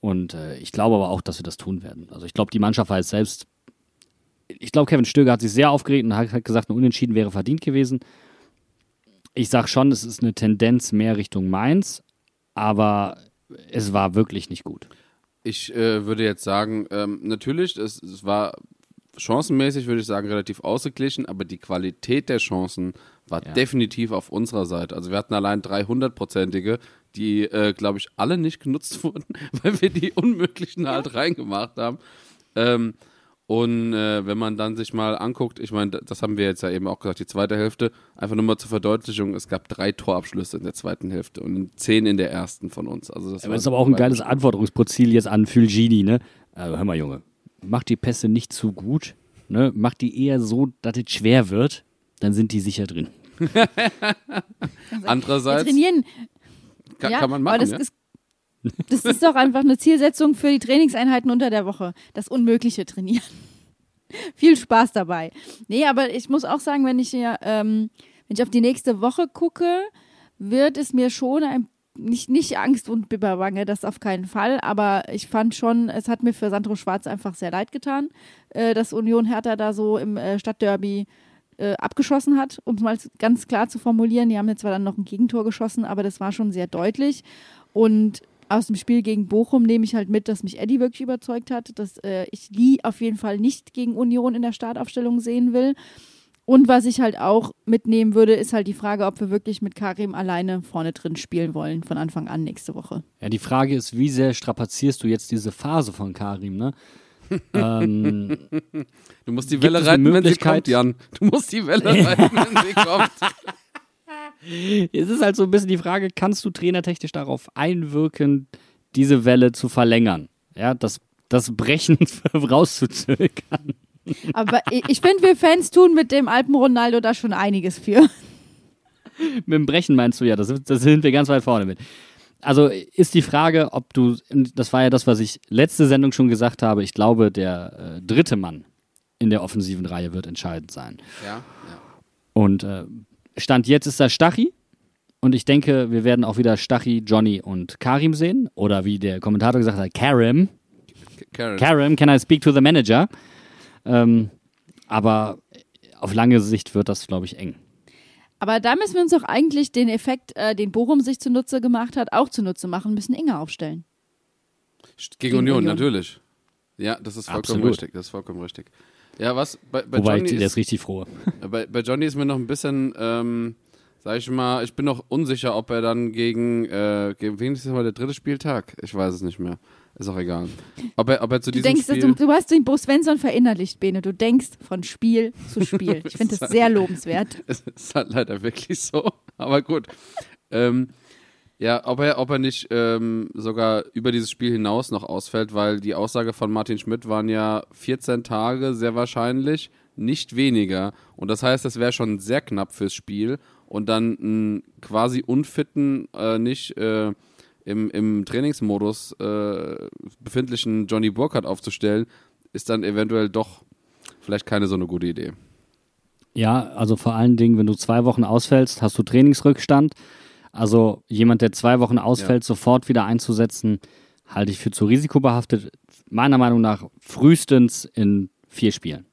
Und äh, ich glaube aber auch, dass wir das tun werden. Also ich glaube, die Mannschaft weiß selbst. Ich glaube, Kevin Stöger hat sich sehr aufgeregt und hat hat gesagt, ein Unentschieden wäre verdient gewesen. Ich sage schon, es ist eine Tendenz mehr Richtung Mainz, aber es war wirklich nicht gut. Ich äh, würde jetzt sagen, ähm, natürlich, es, es war chancenmäßig, würde ich sagen, relativ ausgeglichen, aber die Qualität der Chancen war Ja. definitiv auf unserer Seite. Also wir hatten allein 300-prozentige, die, äh, glaube ich, alle nicht genutzt wurden, weil wir die unmöglichen halt reingemacht haben. Ähm, und äh, wenn man dann sich mal anguckt, ich meine, das haben wir jetzt ja eben auch gesagt, die zweite Hälfte, einfach nur mal zur Verdeutlichung, es gab drei Torabschlüsse in der zweiten Hälfte und zehn in der ersten von uns. Also das war das ist aber auch ein geiles Anforderungsprozil jetzt an Fulgini, ne? Also, hör mal, Junge, mach die Pässe nicht zu gut, ne? Mach die eher so, dass es schwer wird, dann sind die sicher drin. Wir Andererseits trainieren. kann, ja, kann man machen. aber das ja? ist das ist doch einfach eine Zielsetzung für die Trainingseinheiten unter der Woche. Das Unmögliche trainieren. Viel Spaß dabei. Nee, aber ich muss auch sagen, wenn ich hier ähm, Wenn ich auf die nächste Woche gucke, wird es mir schon ein nicht, nicht Angst und Bibberwange, das auf keinen Fall, aber ich fand schon, es hat mir für Sandro Schwarz einfach sehr leid getan, äh, dass Union Hertha da so im äh, Stadtderby äh, abgeschossen hat, um es mal ganz klar zu formulieren. Die haben jetzt zwar dann noch ein Gegentor geschossen, aber das war schon sehr deutlich. Und aus dem Spiel gegen Bochum nehme ich halt mit, dass mich Eddie wirklich überzeugt hat, dass äh, ich Lee auf jeden Fall nicht gegen Union in der Startaufstellung sehen will. Und was ich halt auch mitnehmen würde, ist halt die Frage, ob wir wirklich mit Karim alleine vorne drin spielen wollen von Anfang an nächste Woche. Ja, die Frage ist, wie sehr strapazierst du jetzt diese Phase von Karim, ne? Ähm, Du musst die Welle reiten, wenn sie kommt, Jan. Du musst die Welle reiten, wenn sie kommt. es ist halt so ein bisschen die Frage, kannst du trainertechnisch darauf einwirken, diese Welle zu verlängern? Ja, das, das Brechen rauszuzögern. Aber ich, ich finde, wir Fans tun mit dem Alpen Ronaldo da schon einiges für. Mit dem Brechen meinst du ja, das, das sind wir ganz weit vorne mit. Also ist die Frage, ob du, das war ja das, was ich letzte Sendung schon gesagt habe, ich glaube, der äh, dritte Mann in der offensiven Reihe wird entscheidend sein. Ja, ja. Und äh, Stand jetzt ist da Stachi. Und ich denke, wir werden auch wieder Stachi, Johnny und Karim sehen. Oder wie der Kommentator gesagt hat, Karim. Karen. Karim, can I speak to the manager? Ähm, aber auf lange Sicht wird das, glaube ich, eng. Aber da müssen wir uns doch eigentlich den Effekt, äh, den Bochum sich zunutze gemacht hat, auch zunutze machen, müssen Inge aufstellen. Gegen, Gegen Union, Union. natürlich. Ja, das ist vollkommen Absolut. richtig. Das ist vollkommen richtig. Ja, was bei, bei Wobei, Johnny ich, der ist, ist richtig froh. bei, bei Johnny ist mir noch ein bisschen, ähm, sag ich mal, ich bin noch unsicher, ob er dann gegen, äh, gegen wen ist mal der dritte Spieltag? Ich weiß es nicht mehr. Ist auch egal. Ob er, ob er zu Du diesem denkst, Spiel... du, du hast den Bo Svensson verinnerlicht, Bene. Du denkst von Spiel zu Spiel. Ich finde das sehr lobenswert. Es ist halt leider wirklich so. Aber gut. Ähm, ja, ob er, ob er nicht ähm, sogar über dieses Spiel hinaus noch ausfällt, weil die Aussage von Martin Schmidt waren ja 14 Tage, sehr wahrscheinlich, nicht weniger. Und das heißt, es wäre schon sehr knapp fürs Spiel. Und dann einen quasi unfitten, äh, nicht äh, im, im Trainingsmodus äh, befindlichen Johnny Burkhardt aufzustellen, ist dann eventuell doch vielleicht keine so eine gute Idee. Ja, also vor allen Dingen, wenn du zwei Wochen ausfällst, hast du Trainingsrückstand. Also jemand, der zwei Wochen ausfällt, sofort wieder einzusetzen, halte ich für zu risikobehaftet. Meiner Meinung nach frühestens in vier Spielen.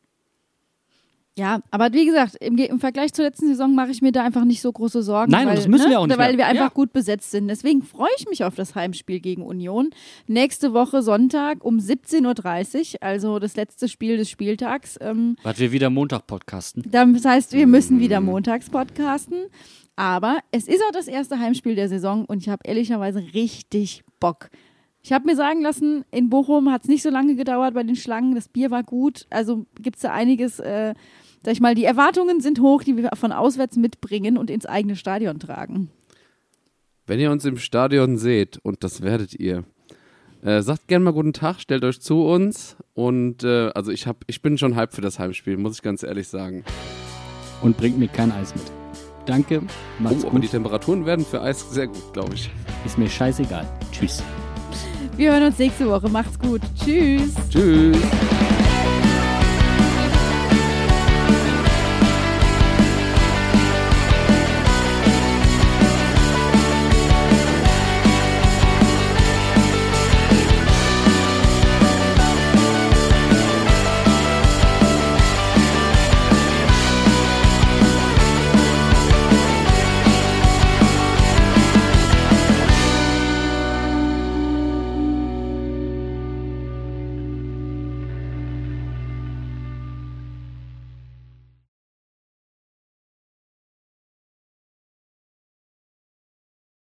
Ja, aber wie gesagt, im, im Vergleich zur letzten Saison mache ich mir da einfach nicht so große Sorgen. Nein, und weil, das müssen ne, wir auch nicht Weil wir einfach Ja. gut besetzt sind. Deswegen freue ich mich auf das Heimspiel gegen Union. Nächste Woche Sonntag um 17.30 Uhr, also das letzte Spiel des Spieltags. Ähm, Was wir wieder Montag podcasten. das heißt, wir müssen wieder montags podcasten. Aber es ist auch das erste Heimspiel der Saison und ich habe ehrlicherweise richtig Bock. Ich habe mir sagen lassen, in Bochum hat es nicht so lange gedauert bei den Schlangen. Das Bier war gut. Also gibt es da einiges, äh, sag ich mal, die Erwartungen sind hoch, die wir von auswärts mitbringen und ins eigene Stadion tragen. Wenn ihr uns im Stadion seht, und das werdet ihr, äh, sagt gerne mal guten Tag, stellt euch zu uns. Und äh, also ich, hab, ich bin schon hype für das Heimspiel, muss ich ganz ehrlich sagen. Und bringt mir kein Eis mit. Danke, macht's Oh, aber die gut. Temperaturen werden für Eis sehr gut, glaube ich. Ist mir scheißegal. Tschüss. Wir hören uns nächste Woche. Macht's gut. Tschüss. Tschüss.